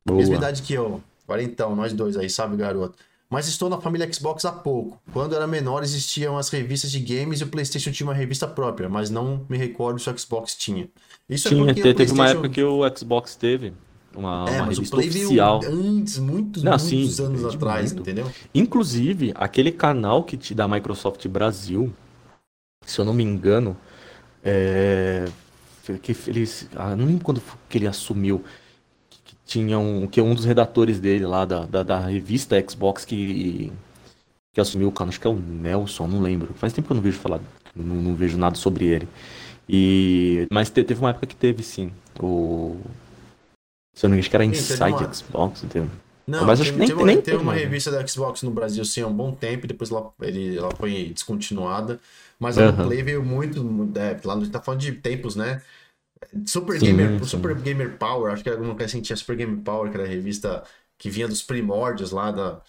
Boa. Mesma idade que eu. Quarentão, nós dois aí, sabe, garoto? Mas estou na família Xbox há pouco. Quando era menor, existiam as revistas de games e o PlayStation tinha uma revista própria, mas não me recordo se o Xbox tinha. Isso é tinha, é teve PlayStation... uma época que o Xbox teve uma, é, uma mas revista o Play oficial. antes, muitos, Não, muitos sim, anos atrás, muito. entendeu? Inclusive, aquele canal que te da Microsoft Brasil, se eu não me engano, é, que eles, ah, não lembro quando que ele assumiu, tinha um, que um dos redatores dele lá da, da, da revista Xbox que, que assumiu o canal, acho que é o Nelson, não lembro. Faz tempo que eu não vejo falar, não, não vejo nada sobre ele. E, mas teve uma época que teve sim o se eu não me engano, que era Inside uma... Xbox, entendeu? Não, mas acho que nem, teve, nem teve uma revista da Xbox no Brasil sim há um bom tempo, depois ela, ele, ela foi descontinuada. Mas a uhum. Play veio muito. É, lá no, tá falando de tempos, né? Super sim, Gamer, sim. Super Gamer Power, acho que alguma coisa assim tinha Super Game Power, que era a revista que vinha dos primórdios lá da,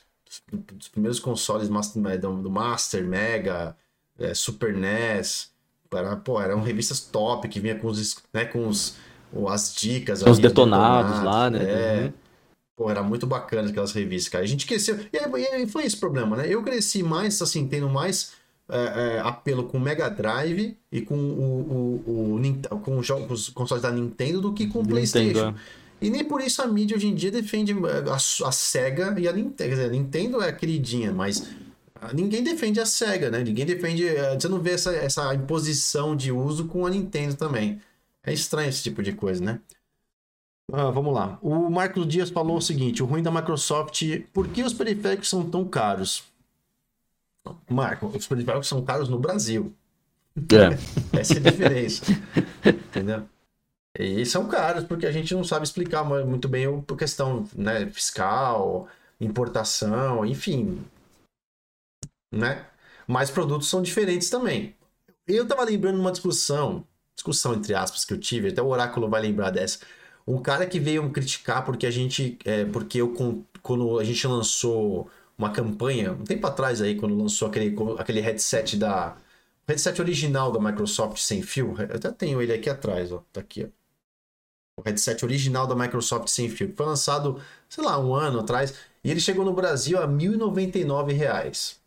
dos, primeiros consoles do, do Master, Mega, é, Super NES. Era, pô, eram revistas top que vinha com os, né, com os as dicas. Os detonados, detonados, lá, né? É. Uhum. Pô, era muito bacana aquelas revistas, cara. A gente cresceu. E, foi esse problema, né? Eu cresci mais, assim, tendo mais é, é, apelo com o Mega Drive e com o, o, o, com os consoles da Nintendo do que com o PlayStation. É. E nem por isso a mídia hoje em dia defende é, a, a Sega e a Nintendo. Quer dizer, a Nintendo é a queridinha, mas ninguém defende a Sega, né? Ninguém defende. Você não vê essa, essa imposição de uso com a Nintendo também. É estranho esse tipo de coisa, né? Ah, vamos lá. O Marcos Dias falou o seguinte: o ruim da Microsoft, por que os periféricos são tão caros? Marco, os periféricos são caros no Brasil. É. Essa é a diferença. Entendeu? E são caros porque a gente não sabe explicar muito bem a questão né, fiscal, importação, enfim. Né? Mas produtos são diferentes também. Eu tava lembrando uma discussão discussão entre aspas que eu tive, até o Oráculo vai lembrar dessa. Um cara que veio me criticar porque a gente, é, porque eu quando a gente lançou uma campanha, um tempo atrás aí, quando lançou aquele, aquele headset da o headset original da Microsoft sem fio, eu até tenho ele aqui atrás, ó, tá aqui, ó. O headset original da Microsoft sem fio, foi lançado, sei lá, um ano atrás, e ele chegou no Brasil a R$ 1.099,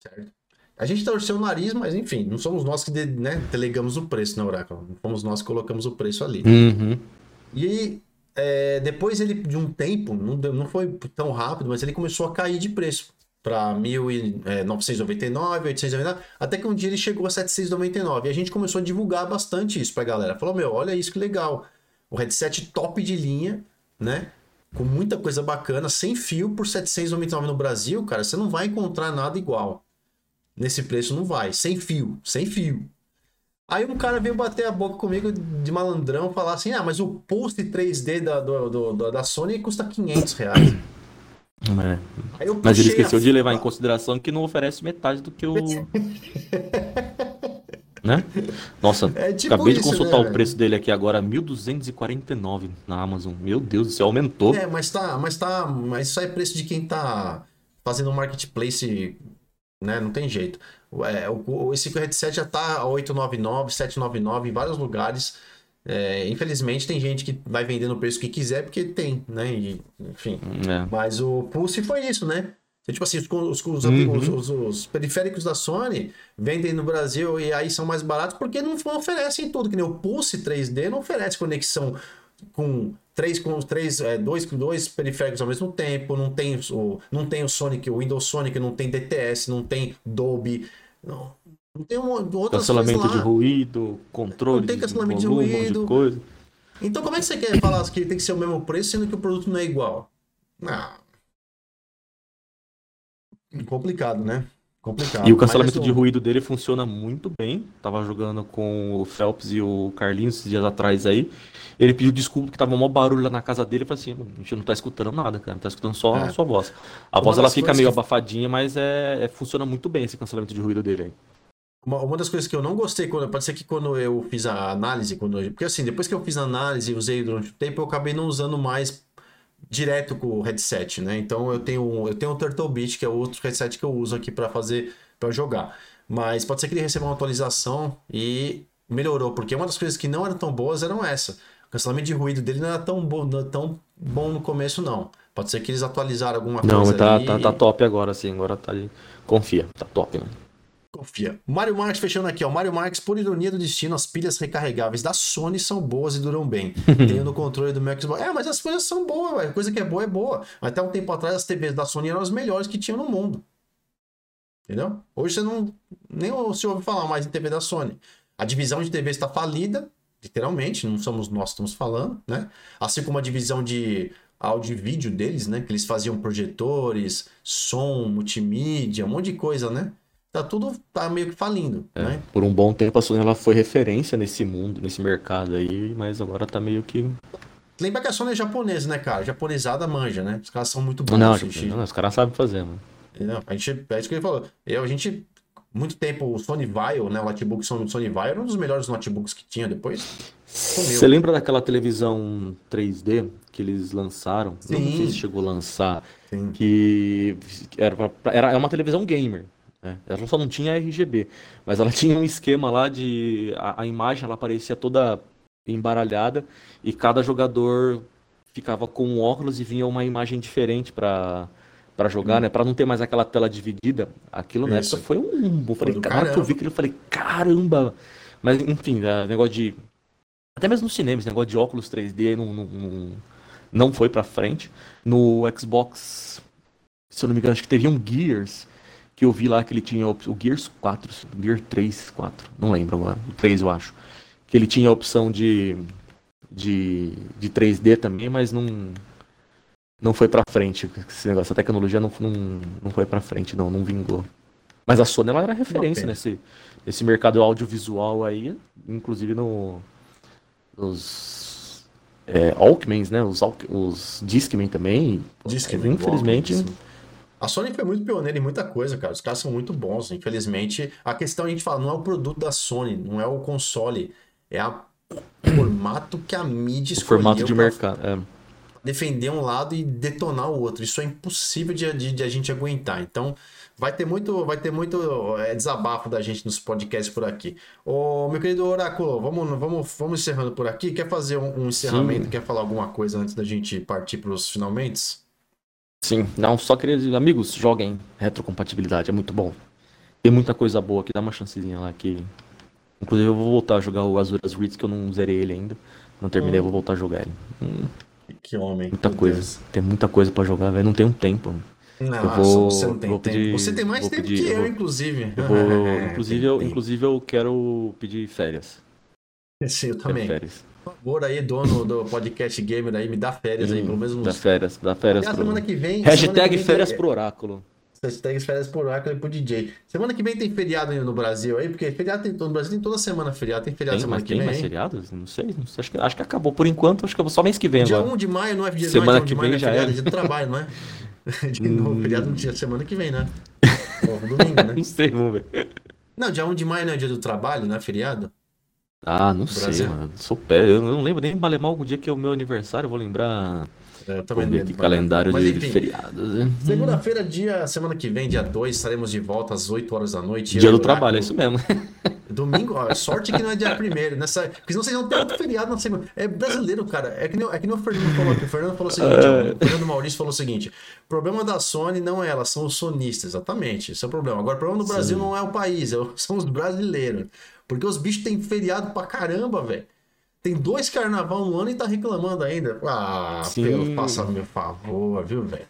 certo? A gente torceu o nariz, mas enfim, não somos nós que né, delegamos o preço na Oracle. Não fomos nós que colocamos o preço ali. Uhum. E é, depois ele, de um tempo, não, não foi tão rápido, mas ele começou a cair de preço para 1.999, 899, até que um dia ele chegou a 799. E a gente começou a divulgar bastante isso pra galera. Falou, meu, olha isso que legal. O headset top de linha, né? Com muita coisa bacana, sem fio, por 799 no Brasil, cara, você não vai encontrar nada igual nesse preço não vai. Sem fio, sem fio. Aí um cara veio bater a boca comigo de malandrão, falar assim, ah, mas o Pulse 3D da, do, do, da Sony custa 500 reais. É. Mas ele esqueceu a... de levar em consideração que não oferece metade do que o... né? Nossa, é tipo acabei isso, de consultar né, o preço dele aqui agora, 1.249 na Amazon. Meu Deus do céu, aumentou. É, mas tá, mas tá, mas isso é preço de quem tá fazendo um marketplace, né? Não tem jeito. É, o, esse headset já tá 899, 799 em vários lugares. É, infelizmente tem gente que vai vender no preço que quiser porque tem, né? E, enfim. É. Mas o Pulse foi isso, né? Tipo assim, os, os, uhum. os, os, periféricos da Sony vendem no Brasil e aí são mais baratos porque não oferecem tudo. Que nem o Pulse 3D não oferece conexão com três com três é, dois dois periféricos ao mesmo tempo não tem o não tem o Sonic o Windows Sonic não tem DTS não tem Dolby não, não tem um, cancelamento de ruído controle não tem cancelamento de, volume, de ruído. de coisa. então como é que você quer falar que tem que ser o mesmo preço sendo que o produto não é igual? Não. Complicado, né? Complicado. E o cancelamento de ruído dele funciona muito bem. Tava jogando com o Phelps e o Carlinhos esses dias atrás aí. Ele pediu desculpa que tava um barulho lá na casa dele. Eu falei assim, a gente não tá escutando nada, cara. Tá escutando só é. a sua voz. A uma voz ela fica meio que... abafadinha, mas é, é, funciona muito bem esse cancelamento de ruído dele aí. Uma, uma das coisas que eu não gostei, quando, pode ser que quando eu fiz a análise, quando eu, porque assim, depois que eu fiz a análise e usei durante o tempo, eu acabei não usando mais direto com o headset, né? Então eu tenho eu tenho o Turtle Beach, que é o outro headset que eu uso aqui para fazer para jogar. Mas pode ser que ele receba uma atualização e melhorou, porque uma das coisas que não eram tão boas eram essa. O cancelamento de ruído dele não era tão bom, não era tão bom no começo não. Pode ser que eles atualizaram alguma não, coisa Não, tá, tá, tá, top agora sim, agora tá ali. Confia, tá top, né? Confia. Mario Marx fechando aqui, ó. Mario Marx, por ironia do destino, as pilhas recarregáveis da Sony são boas e duram bem. Tenho no controle do meu Xbox. É, mas as coisas são boas, velho. Coisa que é boa é boa. Até um tempo atrás, as TVs da Sony eram as melhores que tinham no mundo. Entendeu? Hoje você não. Nem se ouve falar mais em TV da Sony. A divisão de TV está falida, literalmente, não somos nós que estamos falando, né? Assim como a divisão de áudio e vídeo deles, né? Que eles faziam projetores, som, multimídia, um monte de coisa, né? Tá tudo tá meio que falindo, é, né? Por um bom tempo a Sony ela foi referência nesse mundo, nesse mercado aí, mas agora tá meio que Lembra que a Sony é japonesa, né, cara? Japonesada manja, né? Os caras são muito bons. Não, não, os caras sabem fazer, mano. Não, a gente, é isso que ele falou. Eu, a gente, muito tempo, o Sony Vaio, né? O notebook Sony, Sony Vaio era um dos melhores notebooks que tinha depois. Você lembra daquela televisão 3D que eles lançaram? Sim. Não sei se chegou a lançar. Sim. Que era, era é uma televisão gamer. Né? Ela só não tinha RGB, mas ela tinha um esquema lá de. A, a imagem ela aparecia toda embaralhada e cada jogador ficava com um óculos e vinha uma imagem diferente para para jogar, hum. né? Para não ter mais aquela tela dividida. Aquilo na época foi um. Eu falei, cara, eu vi que eu falei, caramba! Mas enfim, né, negócio de. Até mesmo no cinema, esse negócio de óculos 3D não, não, não, não foi para frente. No Xbox, se eu não me engano, acho que teve um Gears que eu vi lá que ele tinha o Gears 4, Gear 3, 4, não lembro agora, o 3 eu acho. Que ele tinha a opção de, de, de 3D também, mas não não foi pra frente. Esse negócio, a tecnologia não, não, não foi pra frente, não, não vingou. Mas a Sony ela era referência nesse, nesse mercado audiovisual aí, inclusive no, nos é, né? Os, os Discman também. Discman, infelizmente. Walkman, a Sony foi muito pioneira em muita coisa, cara. Os caras são muito bons, infelizmente. A questão a gente fala, não é o produto da Sony, não é o console, é o formato que a mídia escolheu. O formato de mercado, é. Defender um lado e detonar o outro. Isso é impossível de, de, de a gente aguentar. Então, vai ter muito, vai ter muito é, desabafo da gente nos podcasts por aqui. Ô, meu querido Oráculo, vamos, vamos, vamos encerrando por aqui. Quer fazer um, um encerramento? Sim. Quer falar alguma coisa antes da gente partir para os finalmente? Sim, não, só queria dizer, amigos, joguem retrocompatibilidade, é muito bom. Tem muita coisa boa aqui, dá uma chancezinha lá que. Inclusive eu vou voltar a jogar o Azuras Ritz, que eu não zerei ele ainda. Não terminei, hum. eu vou voltar a jogar ele. Hum. Que homem. Muita coisa. Deus. Tem muita coisa para jogar, velho. Não tem um tempo. Não, eu vou, você não tem tempo. Pedir, você tem mais tempo pedir, que eu, vou, inclusive. Eu vou, inclusive, eu, inclusive, eu quero pedir férias. Sim, eu também. Férias. Por favor aí, dono do podcast gamer aí, me dá férias aí, pelo menos. Dá férias, dá férias. Aliás, pro... semana que vem... Hashtag que vem, férias pro oráculo. Hashtag férias por Oracle e pro DJ. Semana que vem tem feriado no Brasil aí, porque feriado tem todo no Brasil, tem toda semana feriado. Tem feriado Tem, semana mas que tem vem. mais hein? feriados? Não sei, não sei, Acho que, acho que acabou por enquanto. Acho que só mês que vem Dia agora. 1 de maio não é dia, Semana não é dia 1 que de maio, vem é já feriado, é. é dia do trabalho, não é? De novo, feriado no dia semana que vem, né? Pô, domingo, né? Não sei, vamos ver. Não, dia 1 de maio não é dia do trabalho, não é feriado? Ah, não sei, mano. Sou pé. Eu não lembro nem malemar o dia que é o meu aniversário. Vou lembrar. É, também não lembro. calendário Mas, de enfim, feriados. né? Segunda-feira, dia, semana que vem, dia 2, estaremos de volta às 8 horas da noite. Dia do trabalho, é isso mesmo. Domingo, ó, sorte que não é dia primeiro, nessa, porque senão vocês vão ter outro feriado na segunda. É brasileiro, cara. É que nem, é que nem o Fernando falou aqui. O Fernando falou o seguinte: ó, o Fernando Maurício falou o seguinte: o problema da Sony não é ela, são os sonistas, exatamente. Esse é o problema. Agora, o problema do Brasil não é o país, é são os brasileiros. Porque os bichos têm feriado pra caramba, velho. Tem dois carnaval no ano e tá reclamando ainda. Ah, Sim. pelo, faça meu favor, viu, velho?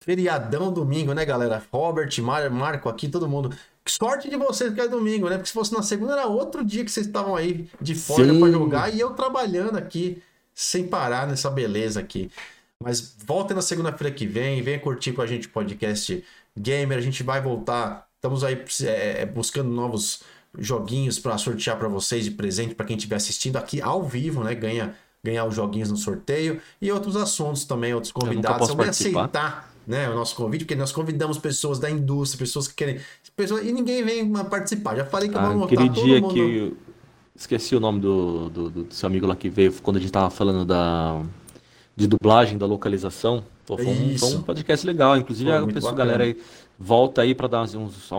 Feriadão domingo, né, galera? Robert, Mar Marco aqui, todo mundo. Que sorte de vocês que é domingo, né? Porque se fosse na segunda era outro dia que vocês estavam aí de Sim. pra jogar e eu trabalhando aqui sem parar nessa beleza aqui. Mas voltem na segunda-feira que vem, venha curtir com a gente o podcast Gamer. A gente vai voltar. Estamos aí é, buscando novos joguinhos para sortear para vocês de presente para quem estiver assistindo aqui ao vivo, né? Ganha ganhar os joguinhos no sorteio e outros assuntos também, outros convidados. vai participar. aceitar né, o nosso convite, porque nós convidamos pessoas da indústria, pessoas que querem. Pessoas, e ninguém vem participar. Já falei que Ah, vamos aquele dia mundo. que. eu Esqueci o nome do, do, do seu amigo lá que veio quando a gente tava falando da. De dublagem, da localização. Pô, foi, um, foi um podcast legal. Inclusive, a muito pessoa, bacana. galera aí volta aí pra dar uns, uns,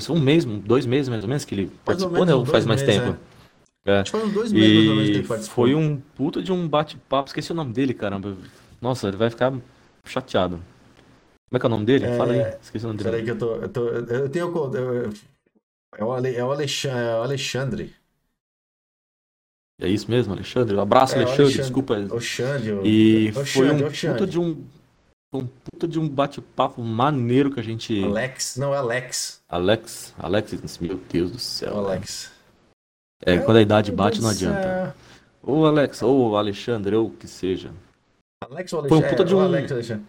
Foi um mês, dois meses mais ou menos que ele ou participou, menos né? Ou faz mais meses, tempo? É. Acho que foi uns dois meses mais ou menos que ele participou. foi um puta de um bate-papo. Esqueci o nome dele, caramba. Nossa, ele vai ficar chateado. Como é que é o nome dele? É, Fala aí. Esqueci o nome Peraí dele. que eu tô. Eu, tô, eu tenho. eu- é o, Ale, é o Alexandre. É o Alexandre. É isso mesmo, Alexandre? Um abraço, É, Alexandre. Alexandre. Desculpa. Oxandre. o- E foi um puta de um, um puta de um bate-papo maneiro que a gente. Alex. Não, é Alex. Alex, Alex, meu Deus do É céu. o Alex. É, quando a idade bate, não adianta. Ou Alex, ou Alexandre, ou o que seja. Alex ou Foi um Alexandre? puta de É, um- Alex Alexandre.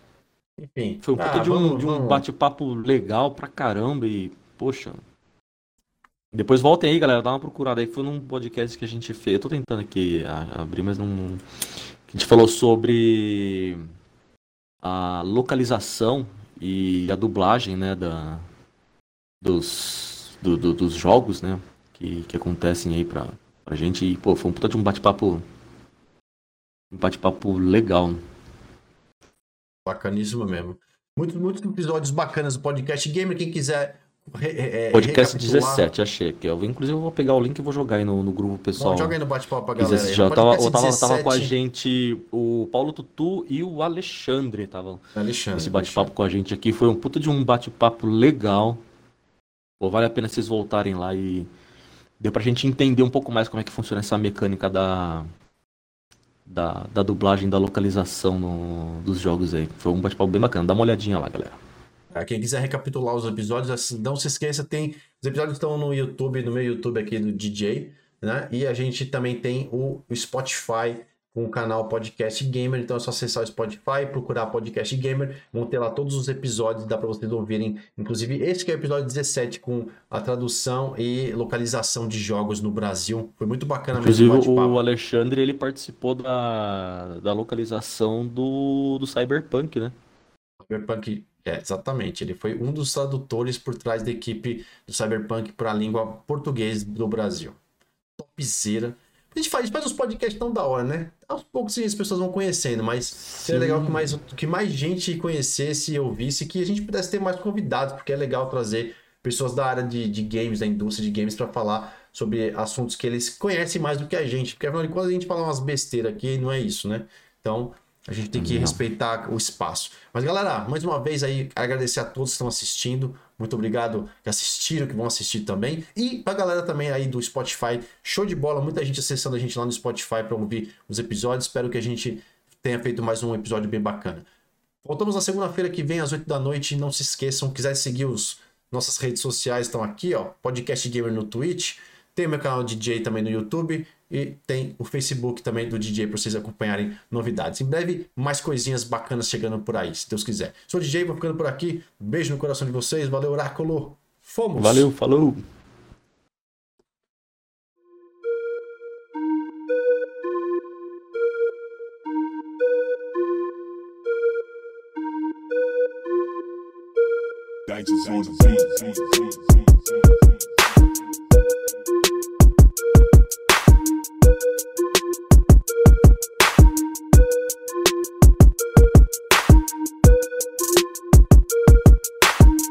Enfim. Foi um puta Ah, de um, vamos- de um bate-papo legal pra caramba e, poxa. Depois voltem aí, galera, dá uma procurada aí. Foi num podcast que a gente fez. Eu tô tentando aqui abrir, mas não. Que a gente falou sobre a localização e a dublagem, né, da, dos, do- do- dos jogos, né, que, que acontecem aí pra, pra gente. E, pô, foi um puta de um bate-papo. Um bate-papo legal. Bacaníssimo mesmo. Muitos, muitos episódios bacanas do podcast Gamer. Quem quiser. Re- é, Podcast recapitular, 17, achei aqui. Eu, inclusive, eu vou pegar o link e vou jogar aí no, no grupo pessoal. Bom, joga aí no bate-papo pra galera. Já tava, Podcast tava, tava com a 17, gente o Paulo Tutu e o Alexandre estavam Alexandre. nesse bate-papo com a gente aqui. Foi um puta de um bate-papo legal. Pô, vale a pena vocês voltarem lá e deu pra gente entender um pouco mais como é que funciona essa mecânica da, da, da dublagem, da localização no- dos jogos aí. Foi um bate-papo bem bacana. Dá uma olhadinha lá, galera. Ah, Quem quiser recapitular os episódios, assim, não se esqueça, tem. Os episódios estão no YouTube, no meu YouTube aqui do DJ, né? E a gente também tem o Spotify com o canal Podcast Gamer. Então é só acessar o Spotify, procurar Podcast Gamer. Vão ter lá todos os episódios, dá para vocês ouvirem. Inclusive, esse que é o episódio 17, com a tradução e localização de jogos no Brasil. Foi muito bacana Inclusive, mesmo o o. Alexandre, ele participou da, da localização do, do Cyberpunk, né? Cyberpunk, é, exatamente. Ele foi um dos tradutores por trás da equipe do Cyberpunk para a língua português do Brasil. Topzera. A gente faz, faz uns podcasts tão da hora, né? Aos poucos as pessoas vão conhecendo, mas seria legal que mais, que mais gente conhecesse e ouvisse, que a gente pudesse ter mais convidados, porque é legal trazer pessoas da área de, de games, da indústria de games, para falar sobre assuntos que eles conhecem mais do que a gente. Porque afinal de contas a gente fala umas besteiras aqui não é isso, né? Então a gente tem que Não. respeitar o espaço. Mas galera, mais uma vez aí agradecer a todos que estão assistindo. Muito obrigado que assistiram, que vão assistir também. E pra galera também aí do Spotify, show de bola, muita gente acessando a gente lá no Spotify para ouvir os episódios. Espero que a gente tenha feito mais um episódio bem bacana. Voltamos na segunda-feira que vem às 8 da noite. Não se esqueçam, quiser seguir os nossas redes sociais estão aqui, ó. Podcast Gamer no Twitch, Tem o meu canal DJ também no YouTube e tem o Facebook também do DJ para vocês acompanharem novidades. Em breve, mais coisinhas bacanas chegando por aí, se Deus quiser. Sou DJ, vou ficando por aqui. Beijo no coração de vocês. Valeu, Oráculo. Fomos! Valeu, falou! Guides on the beat. thank you